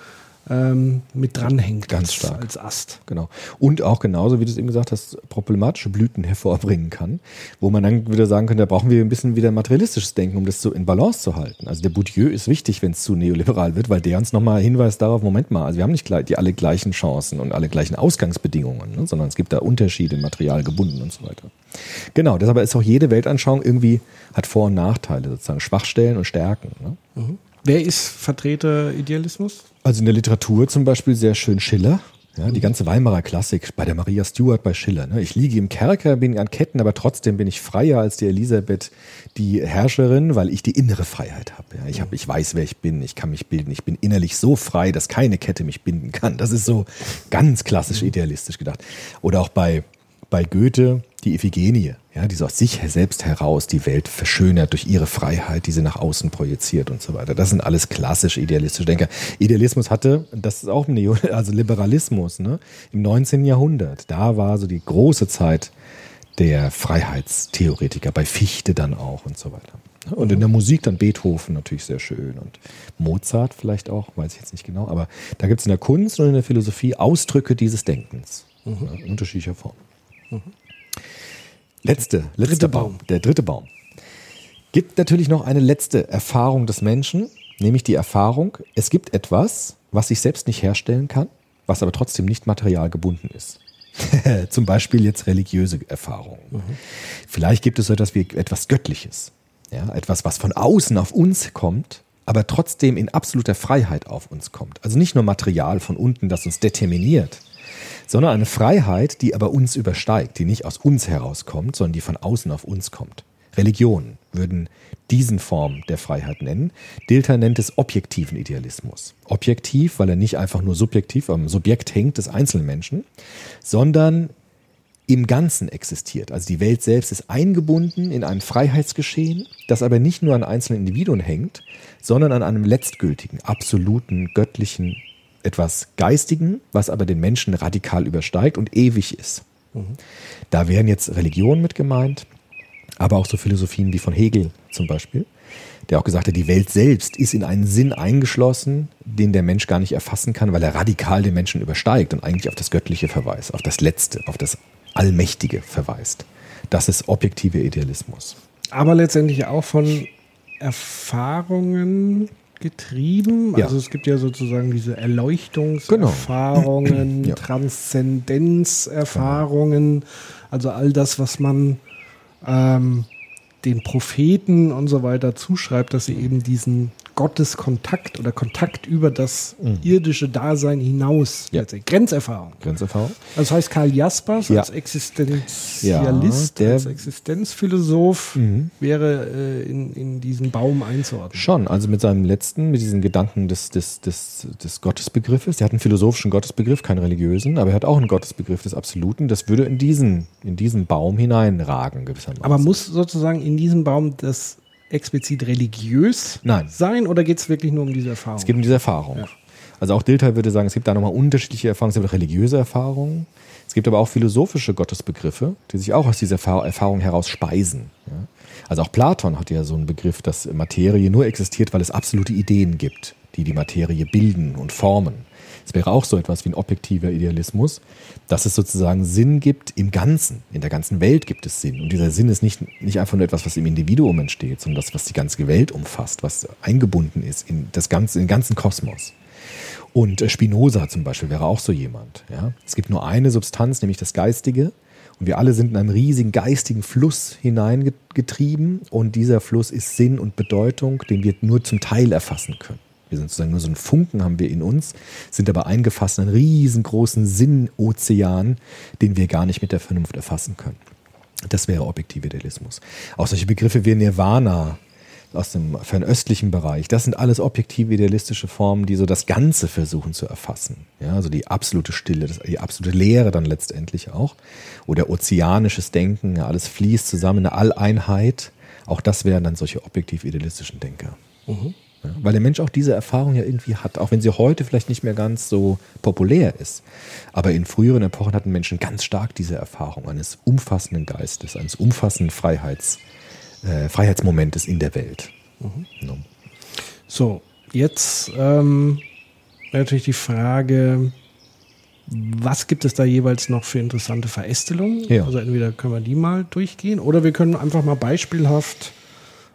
ähm, mit dranhängt. Ganz stark. Als Ast. Genau. Und auch genauso, wie du es eben gesagt hast, problematische Blüten (laughs) hervorbringen kann, wo man dann wieder sagen könnte, da brauchen wir ein bisschen wieder materialistisches Denken, um das so in Balance zu halten. Also der Bourdieu ist wichtig, wenn es zu neoliberal wird, weil der uns nochmal hinweist darauf, Moment mal, also wir haben nicht die alle gleichen Chancen und alle gleichen Ausgangsbedingungen, ne, sondern es gibt da Unterschiede, Material gebunden und so weiter. Genau, deshalb ist auch jede Weltanschauung irgendwie, hat Vor- und Nachteile, sozusagen Schwachstellen und Stärken. Ne? Mhm. Wer ist Vertreter Idealismus? Also in der Literatur zum Beispiel sehr schön Schiller. Ja, die ganze Weimarer Klassik bei der Maria Stuart, bei Schiller. Ne? Ich liege im Kerker, bin an Ketten, aber trotzdem bin ich freier als die Elisabeth, die Herrscherin, weil ich die innere Freiheit habe. Ja? Ich, hab, ich weiß, wer ich bin, ich kann mich bilden, ich bin innerlich so frei, dass keine Kette mich binden kann. Das ist so ganz klassisch idealistisch gedacht. Oder auch bei, bei Goethe die Iphigenie ja, die so aus sich selbst heraus die Welt verschönert durch ihre Freiheit, die sie nach außen projiziert und so weiter. Das sind alles klassische idealistische Denker. Idealismus hatte, das ist auch Neo, (laughs) also Liberalismus, ne? im 19. Jahrhundert. Da war so die große Zeit der Freiheitstheoretiker, bei Fichte dann auch und so weiter. Und in der Musik dann Beethoven natürlich sehr schön und Mozart vielleicht auch, weiß ich jetzt nicht genau, aber da gibt es in der Kunst und in der Philosophie Ausdrücke dieses Denkens, mhm. ja, unterschiedlicher Form. Mhm. Letzte, letzter Baum. Baum. Der dritte Baum. Gibt natürlich noch eine letzte Erfahrung des Menschen, nämlich die Erfahrung, es gibt etwas, was ich selbst nicht herstellen kann, was aber trotzdem nicht material gebunden ist. (laughs) Zum Beispiel jetzt religiöse Erfahrungen. Mhm. Vielleicht gibt es so etwas wie etwas Göttliches. Ja, etwas, was von außen auf uns kommt, aber trotzdem in absoluter Freiheit auf uns kommt. Also nicht nur Material von unten, das uns determiniert, sondern eine Freiheit, die aber uns übersteigt, die nicht aus uns herauskommt, sondern die von außen auf uns kommt. Religionen würden diesen Form der Freiheit nennen. Dilter nennt es objektiven Idealismus. Objektiv, weil er nicht einfach nur subjektiv am Subjekt hängt des einzelnen Menschen, sondern im Ganzen existiert. Also die Welt selbst ist eingebunden in ein Freiheitsgeschehen, das aber nicht nur an einzelnen Individuen hängt, sondern an einem letztgültigen, absoluten, göttlichen etwas Geistigen, was aber den Menschen radikal übersteigt und ewig ist. Mhm. Da wären jetzt Religionen mit gemeint, aber auch so Philosophien wie von Hegel zum Beispiel, der auch gesagt hat, die Welt selbst ist in einen Sinn eingeschlossen, den der Mensch gar nicht erfassen kann, weil er radikal den Menschen übersteigt und eigentlich auf das Göttliche verweist, auf das Letzte, auf das Allmächtige verweist. Das ist objektive Idealismus. Aber letztendlich auch von Erfahrungen getrieben. Ja. Also es gibt ja sozusagen diese Erleuchtungserfahrungen, genau. ja. Transzendenzerfahrungen, also all das, was man ähm, den Propheten und so weiter zuschreibt, dass sie eben diesen Gotteskontakt oder Kontakt über das mhm. irdische Dasein hinaus. Ja. Grenzerfahrung. Grenzerfahrung. Also das heißt, Karl Jaspers ja. als Existenzialist, ja, als Existenzphilosoph mhm. wäre äh, in, in diesen Baum einzuordnen. Schon, also mit seinem letzten, mit diesen Gedanken des, des, des, des Gottesbegriffes. Der hat einen philosophischen Gottesbegriff, keinen religiösen, aber er hat auch einen Gottesbegriff des Absoluten. Das würde in diesen, in diesen Baum hineinragen, gewissermaßen. Aber muss sozusagen in diesem Baum das explizit religiös Nein. sein oder geht es wirklich nur um diese Erfahrung? Es geht um diese Erfahrung. Ja. Also auch Dilthey würde sagen, es gibt da nochmal unterschiedliche Erfahrungen. Es gibt religiöse Erfahrungen. Es gibt aber auch philosophische Gottesbegriffe, die sich auch aus dieser Erfahrung heraus speisen. Ja? Also auch Platon hat ja so einen Begriff, dass Materie nur existiert, weil es absolute Ideen gibt, die die Materie bilden und formen. Es wäre auch so etwas wie ein objektiver Idealismus, dass es sozusagen Sinn gibt im Ganzen. In der ganzen Welt gibt es Sinn. Und dieser Sinn ist nicht, nicht einfach nur etwas, was im Individuum entsteht, sondern das, was die ganze Welt umfasst, was eingebunden ist in das ganze, in den ganzen Kosmos. Und äh, Spinoza zum Beispiel wäre auch so jemand. Ja? Es gibt nur eine Substanz, nämlich das Geistige. Und wir alle sind in einem riesigen geistigen Fluss hineingetrieben. Und dieser Fluss ist Sinn und Bedeutung, den wir nur zum Teil erfassen können. Wir sind sozusagen nur so ein Funken haben wir in uns, sind aber eingefasst in einen riesengroßen Sinnozean, den wir gar nicht mit der Vernunft erfassen können. Das wäre objektiver Idealismus. Auch solche Begriffe wie Nirvana aus dem fernöstlichen Bereich, das sind alles objektive idealistische Formen, die so das Ganze versuchen zu erfassen. Ja, also die absolute Stille, die absolute Leere dann letztendlich auch. Oder ozeanisches Denken, alles fließt zusammen, eine Alleinheit. Auch das wären dann solche objektiv idealistischen Denker. Mhm. Ja, weil der Mensch auch diese Erfahrung ja irgendwie hat, auch wenn sie heute vielleicht nicht mehr ganz so populär ist. Aber in früheren Epochen hatten Menschen ganz stark diese Erfahrung eines umfassenden Geistes, eines umfassenden Freiheits, äh, Freiheitsmomentes in der Welt. Mhm. Ja. So, jetzt ähm, natürlich die Frage, was gibt es da jeweils noch für interessante Verästelungen? Ja. Also entweder können wir die mal durchgehen oder wir können einfach mal beispielhaft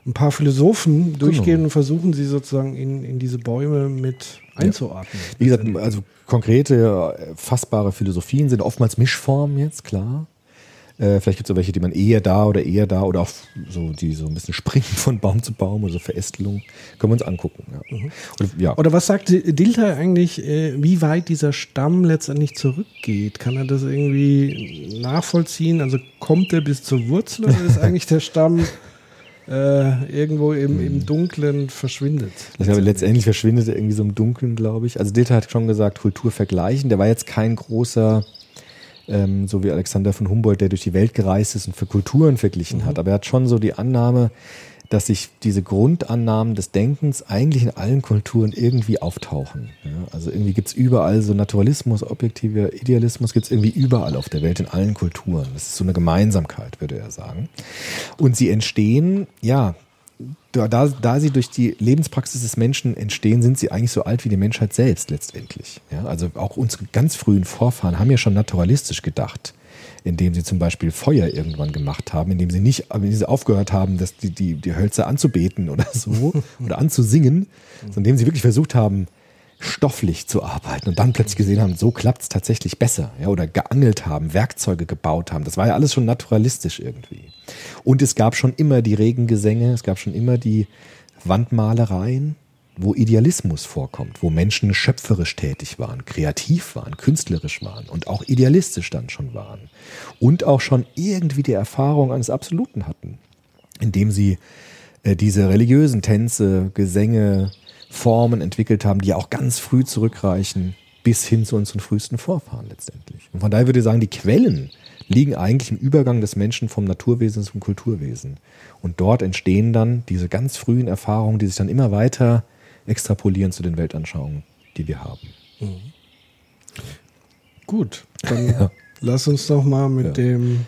ein paar Philosophen genau. durchgehen und versuchen sie sozusagen in, in diese Bäume mit einzuordnen. Ja. Wie gesagt, also konkrete, fassbare Philosophien sind oftmals Mischformen jetzt, klar. Äh, vielleicht gibt es auch welche, die man eher da oder eher da oder auch so, die so ein bisschen (laughs) springen von Baum zu Baum oder so Verästelung. Können wir uns angucken. Ja. Mhm. Oder, ja. oder, was sagt Dilthey eigentlich, äh, wie weit dieser Stamm letztendlich zurückgeht? Kann er das irgendwie nachvollziehen? Also kommt er bis zur Wurzel oder ist (laughs) eigentlich der Stamm äh, irgendwo im, im hm. Dunklen verschwindet. Ich glaube, letztendlich verschwindet er irgendwie so im Dunkeln, glaube ich. Also Dilthey hat schon gesagt, Kultur vergleichen. Der war jetzt kein großer, ähm, so wie Alexander von Humboldt, der durch die Welt gereist ist und für Kulturen verglichen mhm. hat. Aber er hat schon so die Annahme, dass sich diese Grundannahmen des Denkens eigentlich in allen Kulturen irgendwie auftauchen. Ja, also irgendwie gibt es überall so Naturalismus, objektiver Idealismus gibt es irgendwie überall auf der Welt, in allen Kulturen. Das ist so eine Gemeinsamkeit, würde er sagen. Und sie entstehen, ja, da, da sie durch die Lebenspraxis des Menschen entstehen, sind sie eigentlich so alt wie die Menschheit selbst letztendlich. Ja, also auch unsere ganz frühen Vorfahren haben ja schon naturalistisch gedacht indem sie zum Beispiel Feuer irgendwann gemacht haben, indem sie nicht, indem sie aufgehört haben, dass die, die, die Hölzer anzubeten oder so (laughs) oder anzusingen, sondern indem sie wirklich versucht haben, stofflich zu arbeiten und dann plötzlich gesehen haben, so klappt es tatsächlich besser. Ja, oder geangelt haben, Werkzeuge gebaut haben. Das war ja alles schon naturalistisch irgendwie. Und es gab schon immer die Regengesänge, es gab schon immer die Wandmalereien, wo Idealismus vorkommt, wo Menschen schöpferisch tätig waren, kreativ waren, künstlerisch waren und auch idealistisch dann schon waren und auch schon irgendwie die Erfahrung eines Absoluten hatten, indem sie äh, diese religiösen Tänze, Gesänge, Formen entwickelt haben, die auch ganz früh zurückreichen bis hin zu unseren frühesten Vorfahren letztendlich. Und von daher würde ich sagen, die Quellen liegen eigentlich im Übergang des Menschen vom Naturwesen zum Kulturwesen. Und dort entstehen dann diese ganz frühen Erfahrungen, die sich dann immer weiter extrapolieren zu den Weltanschauungen, die wir haben. Mhm. Gut, dann (laughs) ja. lass uns doch mal mit ja. dem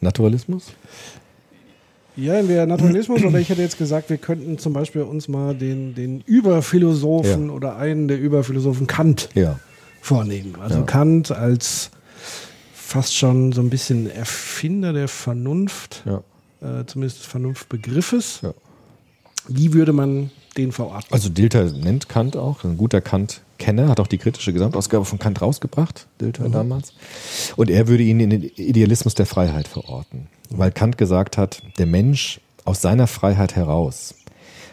Naturalismus. Ja, der Naturalismus, oder ich hätte jetzt gesagt, wir könnten zum Beispiel uns mal den, den Überphilosophen ja. oder einen der Überphilosophen Kant ja. vornehmen. Also ja. Kant als fast schon so ein bisschen Erfinder der Vernunft, äh, zumindest des Vernunftbegriffes. Wie würde man den verorten. Also Dilter nennt Kant auch, ein guter Kant-Kenner, hat auch die kritische Gesamtausgabe von Kant rausgebracht, Dilter mhm. damals. Und er würde ihn in den Idealismus der Freiheit verorten, weil Kant gesagt hat, der Mensch aus seiner Freiheit heraus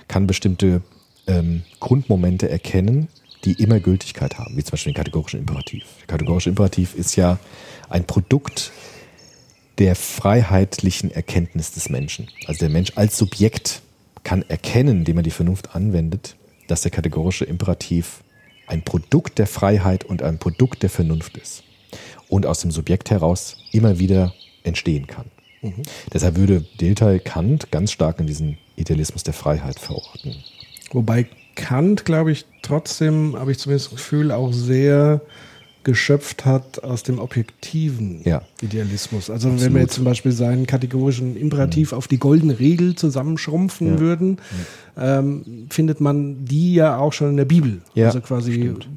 kann bestimmte ähm, Grundmomente erkennen, die immer Gültigkeit haben, wie zum Beispiel den kategorischen Imperativ. Der kategorische Imperativ ist ja ein Produkt der freiheitlichen Erkenntnis des Menschen. Also der Mensch als Subjekt kann erkennen, indem er die Vernunft anwendet, dass der kategorische Imperativ ein Produkt der Freiheit und ein Produkt der Vernunft ist und aus dem Subjekt heraus immer wieder entstehen kann. Mhm. Deshalb würde Dilthey Kant ganz stark in diesen Idealismus der Freiheit verorten. Wobei Kant, glaube ich, trotzdem, habe ich zumindest das Gefühl, auch sehr geschöpft hat aus dem objektiven ja. Idealismus. Also Absolut. wenn wir jetzt zum Beispiel seinen kategorischen Imperativ mhm. auf die goldene Regel zusammenschrumpfen ja. würden, ja. Ähm, findet man die ja auch schon in der Bibel. also quasi Stimmt.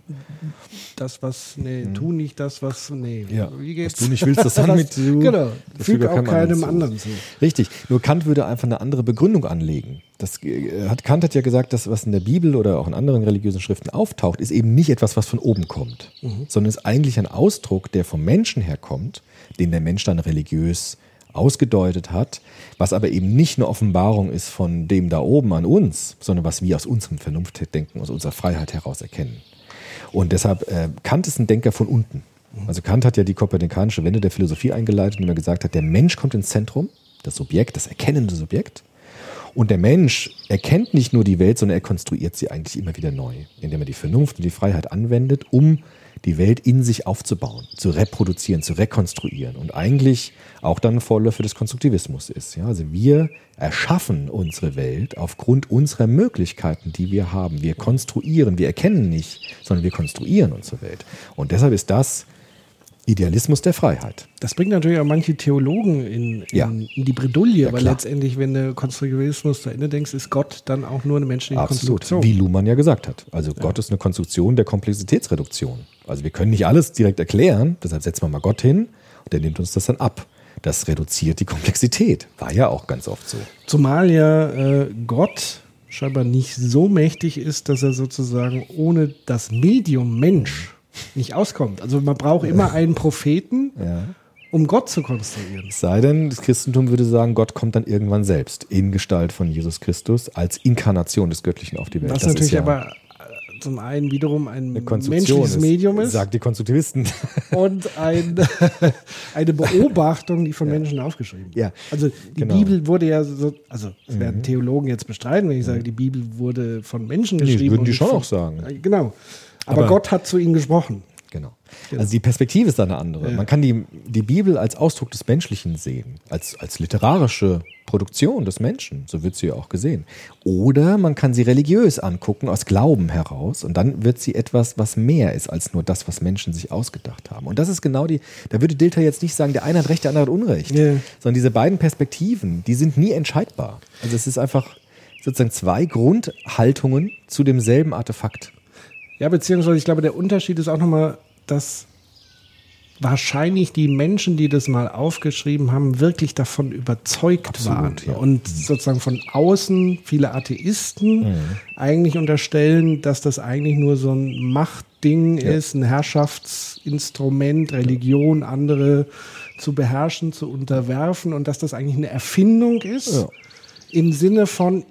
das, was, nee, mhm. tu nicht das, was, nee, ja. wie geht's? Was du nicht willst, das dann mit du. Genau, füg auch keinem anderen zu. Richtig, nur Kant würde einfach eine andere Begründung anlegen. Das äh, hat Kant hat ja gesagt, dass was in der Bibel oder auch in anderen religiösen Schriften auftaucht, ist eben nicht etwas, was von oben kommt, mhm. sondern ist eigentlich ein Ausdruck, der vom Menschen herkommt, den der Mensch dann religiös ausgedeutet hat, was aber eben nicht eine Offenbarung ist von dem da oben an uns, sondern was wir aus unserem Vernunftdenken, aus unserer Freiheit heraus erkennen. Und deshalb, äh, Kant ist ein Denker von unten. Also Kant hat ja die kopernikanische Wende der Philosophie eingeleitet, indem er gesagt hat, der Mensch kommt ins Zentrum, das Subjekt, das erkennende Subjekt. Und der Mensch erkennt nicht nur die Welt, sondern er konstruiert sie eigentlich immer wieder neu, indem er die Vernunft und die Freiheit anwendet, um die Welt in sich aufzubauen, zu reproduzieren, zu rekonstruieren und eigentlich auch dann Vorläufer des Konstruktivismus ist. Ja, also wir erschaffen unsere Welt aufgrund unserer Möglichkeiten, die wir haben. Wir konstruieren, wir erkennen nicht, sondern wir konstruieren unsere Welt. Und deshalb ist das Idealismus der Freiheit. Das bringt natürlich auch manche Theologen in, in, Ja. in die Bredouille, Ja, weil klar. letztendlich, wenn du Konstruktivismus zu Ende denkst, ist Gott dann auch nur eine menschliche Absolut. Konstruktion. Wie Luhmann ja gesagt hat. Also Gott ist eine Konstruktion der Komplexitätsreduktion. Also wir können nicht alles direkt erklären, deshalb setzen wir mal Gott hin und der nimmt uns das dann ab. Das reduziert die Komplexität. War ja auch ganz oft so. Zumal ja äh, Gott scheinbar nicht so mächtig ist, dass er sozusagen ohne das Medium Mensch nicht auskommt. Also man braucht immer einen Propheten, Ja. um Gott zu konstruieren. Es sei denn, das Christentum würde sagen, Gott kommt dann irgendwann selbst in Gestalt von Jesus Christus als Inkarnation des Göttlichen auf die Welt. Was Das natürlich ist ja aber äh, zum einen wiederum ein menschliches ist, Medium ist Sagt die Konstruktivisten. (laughs) und ein, (laughs) eine Beobachtung, die von Menschen aufgeschrieben Ja, Also die genau. Mhm. Bibel wurde ja so, also das werden Theologen jetzt bestreiten, wenn ich sage, die Bibel wurde von Menschen Nee, geschrieben. würden die schon von, auch sagen. Genau. Aber, Aber- Gott hat zu ihnen gesprochen. Genau. Also die Perspektive ist da eine andere. Man kann die, die Bibel als Ausdruck des Menschlichen sehen, als, als literarische Produktion des Menschen, so wird sie ja auch gesehen. Oder man kann sie religiös angucken, aus Glauben heraus, und dann wird sie etwas, was mehr ist als nur das, was Menschen sich ausgedacht haben. Und das ist genau die, da würde Dilter jetzt nicht sagen, der eine hat Recht, der andere hat Unrecht, Ja. sondern diese beiden Perspektiven, die sind nie entscheidbar. Also es ist einfach sozusagen zwei Grundhaltungen zu demselben Artefakt. Ja, beziehungsweise ich glaube, der Unterschied ist auch nochmal, dass wahrscheinlich die Menschen, die das mal aufgeschrieben haben, wirklich davon überzeugt Absolut, waren. ja. Und sozusagen von außen viele Atheisten Mhm. eigentlich unterstellen, dass das eigentlich nur so ein Machtding ist, ein Herrschaftsinstrument, Religion, andere zu beherrschen, zu unterwerfen und dass das eigentlich eine Erfindung ist. Ja. Im Sinne von,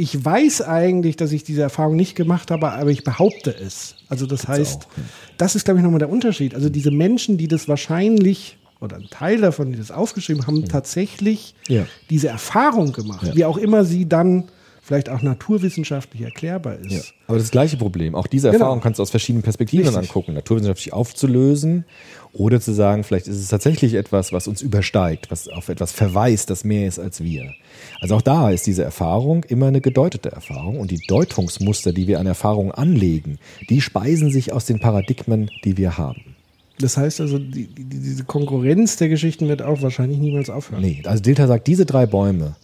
ich weiß eigentlich, dass ich diese Erfahrung nicht gemacht habe, aber ich behaupte es. Also das heißt, auch, ja. das ist, glaube ich, nochmal der Unterschied. Also diese Menschen, die das wahrscheinlich, oder ein Teil davon, die das aufgeschrieben haben, tatsächlich Ja. diese Erfahrung gemacht. Ja. Wie auch immer sie dann vielleicht auch naturwissenschaftlich erklärbar ist. Ja, aber das gleiche Problem. Auch diese Genau. Erfahrung kannst du aus verschiedenen Perspektiven Richtig. angucken. Naturwissenschaftlich aufzulösen oder zu sagen, vielleicht ist es tatsächlich etwas, was uns übersteigt, was auf etwas verweist, das mehr ist als wir. Also auch da ist diese Erfahrung immer eine gedeutete Erfahrung und die Deutungsmuster, die wir an Erfahrungen anlegen, die speisen sich aus den Paradigmen, die wir haben. Das heißt also, die, die, diese Konkurrenz der Geschichten wird auch wahrscheinlich niemals aufhören. Nee, also Dilter sagt, diese drei Bäume,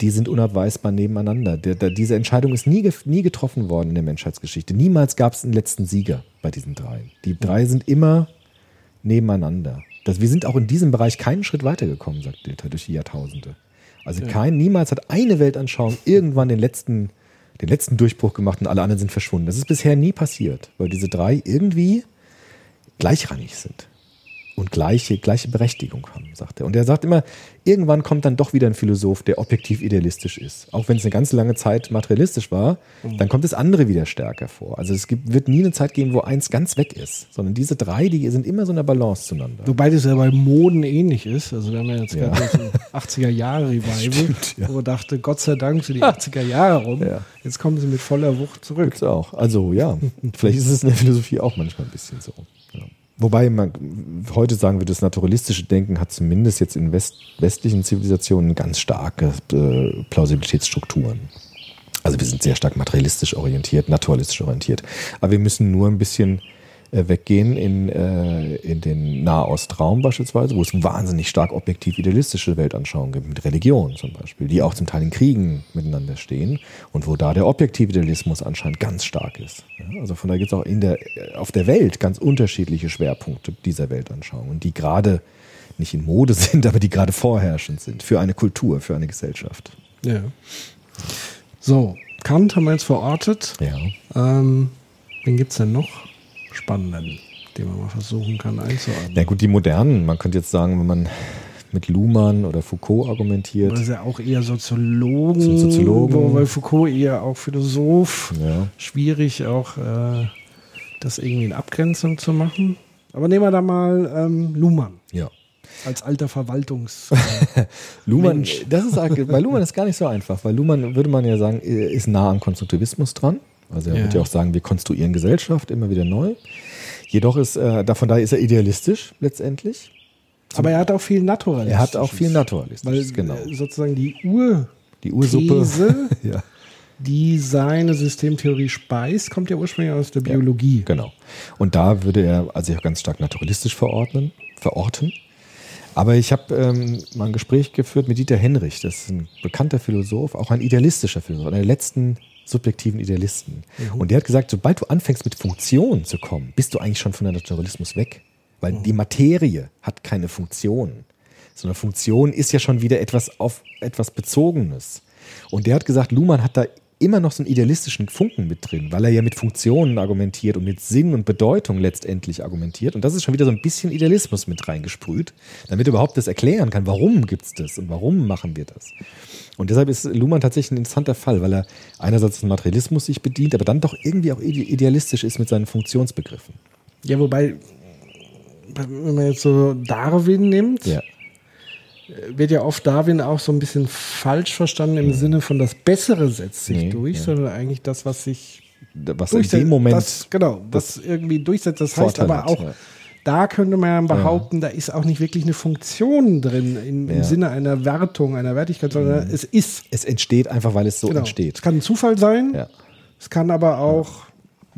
die sind unabweisbar nebeneinander. Der, der, diese Entscheidung ist nie, nie getroffen worden in der Menschheitsgeschichte. Niemals gab es einen letzten Sieger bei diesen drei. Die drei sind immer nebeneinander. Das, wir sind auch in diesem Bereich keinen Schritt weitergekommen, sagt Dilter, durch die Jahrtausende. Also kein, niemals hat eine Weltanschauung irgendwann den letzten, den letzten Durchbruch gemacht und alle anderen sind verschwunden. Das ist bisher nie passiert, weil diese drei irgendwie gleichrangig sind und gleiche, gleiche Berechtigung haben, sagt er. Und er sagt immer, irgendwann kommt dann doch wieder ein Philosoph, der objektiv idealistisch ist. Auch wenn es eine ganz lange Zeit materialistisch war, dann kommt das andere wieder stärker vor. Also es gibt, wird nie eine Zeit geben, wo eins ganz weg ist, sondern diese drei, die sind immer so in der Balance zueinander. Wobei das ja bei Moden ähnlich ist. Also wir haben ja jetzt Ja. gerade so (laughs) ein 80er Jahre Revival, ja. wo man dachte, Gott sei Dank sind die 80er Jahre rum. Ja. Jetzt kommen sie mit voller Wucht zurück. Gibt's auch. Also ja, vielleicht ist es in der Philosophie auch manchmal ein bisschen so. Wobei man heute sagen würde, das naturalistische Denken hat zumindest jetzt in West, westlichen Zivilisationen ganz starke äh, Plausibilitätsstrukturen. Also wir sind sehr stark materialistisch orientiert, naturalistisch orientiert. Aber wir müssen nur ein bisschen weggehen in, äh, in den Nahostraum beispielsweise, wo es wahnsinnig stark objektiv idealistische Weltanschauungen gibt, mit Religion zum Beispiel, die auch zum Teil in Kriegen miteinander stehen und wo da der objektive Idealismus anscheinend ganz stark ist. Ja, also von daher gibt es auch in der, auf der Welt ganz unterschiedliche Schwerpunkte dieser Weltanschauungen, die gerade nicht in Mode (laughs) sind, aber die gerade vorherrschend sind für eine Kultur, für eine Gesellschaft. Ja. So, Kant haben wir jetzt verortet. Ja. Ähm, wen gibt es denn noch spannenden, den man mal versuchen kann einzuordnen? Na gut, die modernen, man könnte jetzt sagen, wenn man mit Luhmann oder Foucault argumentiert, Das ist ja auch eher Soziologen, Sind Soziologen. Weil Foucault eher auch Philosoph. Ja. Schwierig auch äh, das irgendwie in Abgrenzung zu machen. Aber nehmen wir da mal ähm, Luhmann ja. als alter Verwaltungs. (laughs) Luhmann, Mensch. das ist, bei Luhmann ist gar nicht so einfach, weil Luhmann, würde man ja sagen, ist nah am Konstruktivismus dran, Also er Ja. wird ja auch sagen, wir konstruieren Gesellschaft immer wieder neu. Jedoch ist, äh, davon daher ist er idealistisch letztendlich. Aber er hat auch viel Naturalistisches. Er hat auch viel Weil Naturalistisches, genau. äh, sozusagen die Ur Die Ursuppe. These, (laughs) ja. die seine Systemtheorie speist, kommt ja ursprünglich aus der Biologie. Genau. Und da würde er also auch ganz stark naturalistisch verordnen, verorten. Aber ich habe ähm, mal ein Gespräch geführt mit Dieter Henrich, das ist ein bekannter Philosoph, auch ein idealistischer Philosoph, einer der letzten subjektiven Idealisten. Und der hat gesagt, sobald du anfängst mit Funktionen zu kommen, bist du eigentlich schon von der Naturalismus weg. Weil die Materie hat keine Funktion. So eine Funktion ist ja schon wieder etwas auf etwas Bezogenes. Und der hat gesagt, Luhmann hat da immer noch so einen idealistischen Funken mit drin, weil er ja mit Funktionen argumentiert und mit Sinn und Bedeutung letztendlich argumentiert. Und das ist schon wieder so ein bisschen Idealismus mit reingesprüht, damit er überhaupt das erklären kann, warum gibt es das und warum machen wir das. Und deshalb ist Luhmann tatsächlich ein interessanter Fall, weil er einerseits den Materialismus sich bedient, aber dann doch irgendwie auch ide- idealistisch ist mit seinen Funktionsbegriffen. Ja, wobei, wenn man jetzt so Darwin nimmt, Ja. Wird ja oft Darwin auch so ein bisschen falsch verstanden im Sinne von das Bessere setzt sich Nee, durch, ja. sondern eigentlich das, was sich Was in durchsetzt. dem Moment das, genau, was irgendwie durchsetzt. Das heißt Vorteil aber hat, auch, ja. da könnte man behaupten, da ist auch nicht wirklich eine Funktion drin im, im Ja. Mhm. Sinne einer Wertung, einer Wertigkeit, sondern es ist. es entsteht einfach, weil es so Genau. entsteht. Es kann ein Zufall sein, Ja. es kann aber auch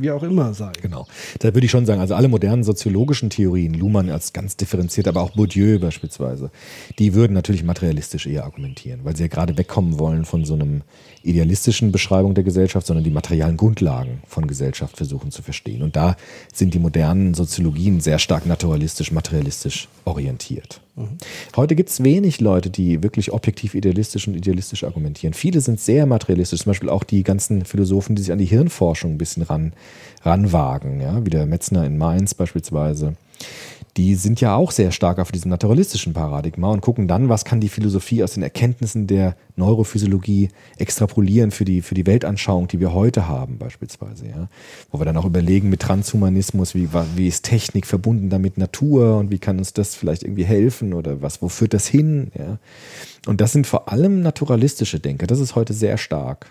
wie auch immer sein. Genau. Da würde ich schon sagen, also alle modernen soziologischen Theorien, Luhmann als ganz differenziert, aber auch Bourdieu beispielsweise, die würden natürlich materialistisch eher argumentieren, weil sie ja gerade wegkommen wollen von so einem idealistischen Beschreibung der Gesellschaft, sondern die materialen Grundlagen von Gesellschaft versuchen zu verstehen. Und da sind die modernen Soziologien sehr stark naturalistisch, materialistisch orientiert. Heute gibt es wenig Leute, die wirklich objektiv idealistisch und idealistisch argumentieren. Viele sind sehr materialistisch, zum Beispiel auch die ganzen Philosophen, die sich an die Hirnforschung ein bisschen ran, ranwagen, ja, wie der Metzner in Mainz beispielsweise. Die sind ja auch sehr stark auf diesem naturalistischen Paradigma und gucken dann, was kann die Philosophie aus den Erkenntnissen der Neurophysiologie extrapolieren für die, für die Weltanschauung, die wir heute haben, beispielsweise. Ja? Wo wir dann auch überlegen mit Transhumanismus, wie, wie ist Technik verbunden damit Natur und wie kann uns das vielleicht irgendwie helfen oder was, wo führt das hin? Ja? Und das sind vor allem naturalistische Denker. Das ist heute sehr stark.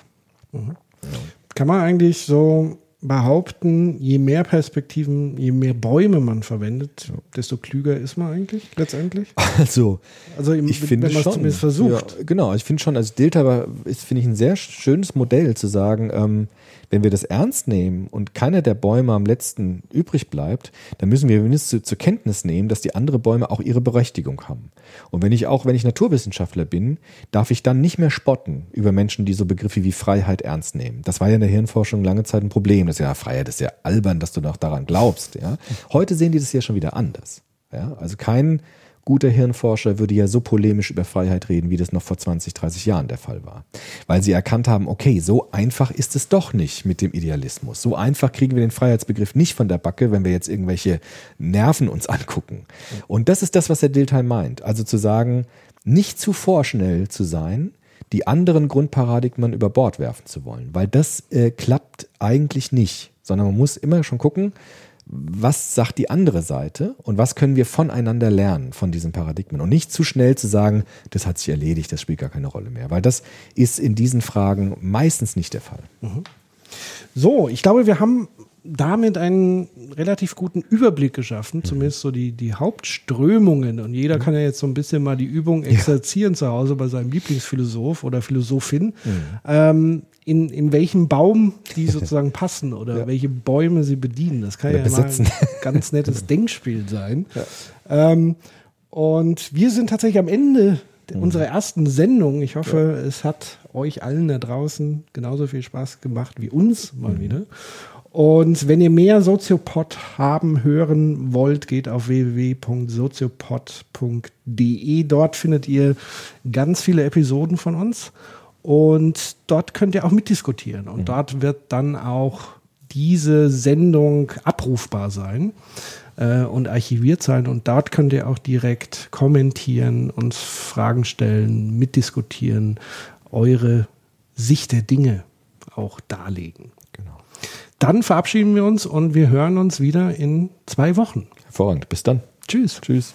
Kann man eigentlich so behaupten, je mehr Perspektiven, je mehr Bäume man verwendet, desto klüger ist man eigentlich letztendlich? (laughs) Also, Also im, ich finde wenn man es schon. zumindest versucht. Ja, genau, ich finde schon, also Delta ist, finde ich, ein sehr schönes Modell zu sagen, ähm, wenn wir das ernst nehmen und keiner der Bäume am letzten übrig bleibt, dann müssen wir wenigstens zu, zur Kenntnis nehmen, dass die anderen Bäume auch ihre Berechtigung haben. Und wenn ich auch, wenn ich Naturwissenschaftler bin, darf ich dann nicht mehr spotten über Menschen, die so Begriffe wie Freiheit ernst nehmen. Das war ja in der Hirnforschung lange Zeit ein Problem. Das ist ja Freiheit, das ist ja albern, dass du noch daran glaubst. Ja? Heute sehen die das ja schon wieder anders. Ja? Also kein guter Hirnforscher würde ja so polemisch über Freiheit reden, wie das noch vor 20, 30 Jahren der Fall war. Weil sie erkannt haben, okay, so einfach ist es doch nicht mit dem Idealismus. So einfach kriegen wir den Freiheitsbegriff nicht von der Backe, wenn wir jetzt irgendwelche Nerven uns angucken. Und das ist das, was der Dilthey meint. Also zu sagen, nicht zu vorschnell zu sein, die anderen Grundparadigmen über Bord werfen zu wollen. Weil das äh, klappt eigentlich nicht, sondern man muss immer schon gucken, was sagt die andere Seite und was können wir voneinander lernen von diesen Paradigmen? Und nicht zu schnell zu sagen, das hat sich erledigt, das spielt gar keine Rolle mehr, weil das ist in diesen Fragen meistens nicht der Fall. So, ich glaube, wir haben damit einen relativ guten Überblick geschaffen, zumindest so die, die Hauptströmungen. Und jeder kann ja jetzt so ein bisschen mal die Übung exerzieren zu Hause bei seinem Lieblingsphilosoph oder Philosophin, ähm, in, in welchem Baum die (laughs) sozusagen passen oder welche Bäume sie bedienen. Das kann Oder ja besetzen. mal ein ganz nettes (laughs) Denkspiel sein. Ähm, und wir sind tatsächlich am Ende unserer ersten Sendung. Ich hoffe, es hat euch allen da draußen genauso viel Spaß gemacht wie uns mal wieder. Und wenn ihr mehr Soziopod haben, hören wollt, geht auf www.soziopod.de. Dort findet ihr ganz viele Episoden von uns. Und dort könnt ihr auch mitdiskutieren. Und dort wird dann auch diese Sendung abrufbar sein äh, und archiviert sein. Und dort könnt ihr auch direkt kommentieren, uns Fragen stellen, mitdiskutieren, eure Sicht der Dinge auch darlegen. Genau. Dann verabschieden wir uns und wir hören uns wieder in zwei Wochen. Hervorragend. Bis dann. Tschüss. Tschüss.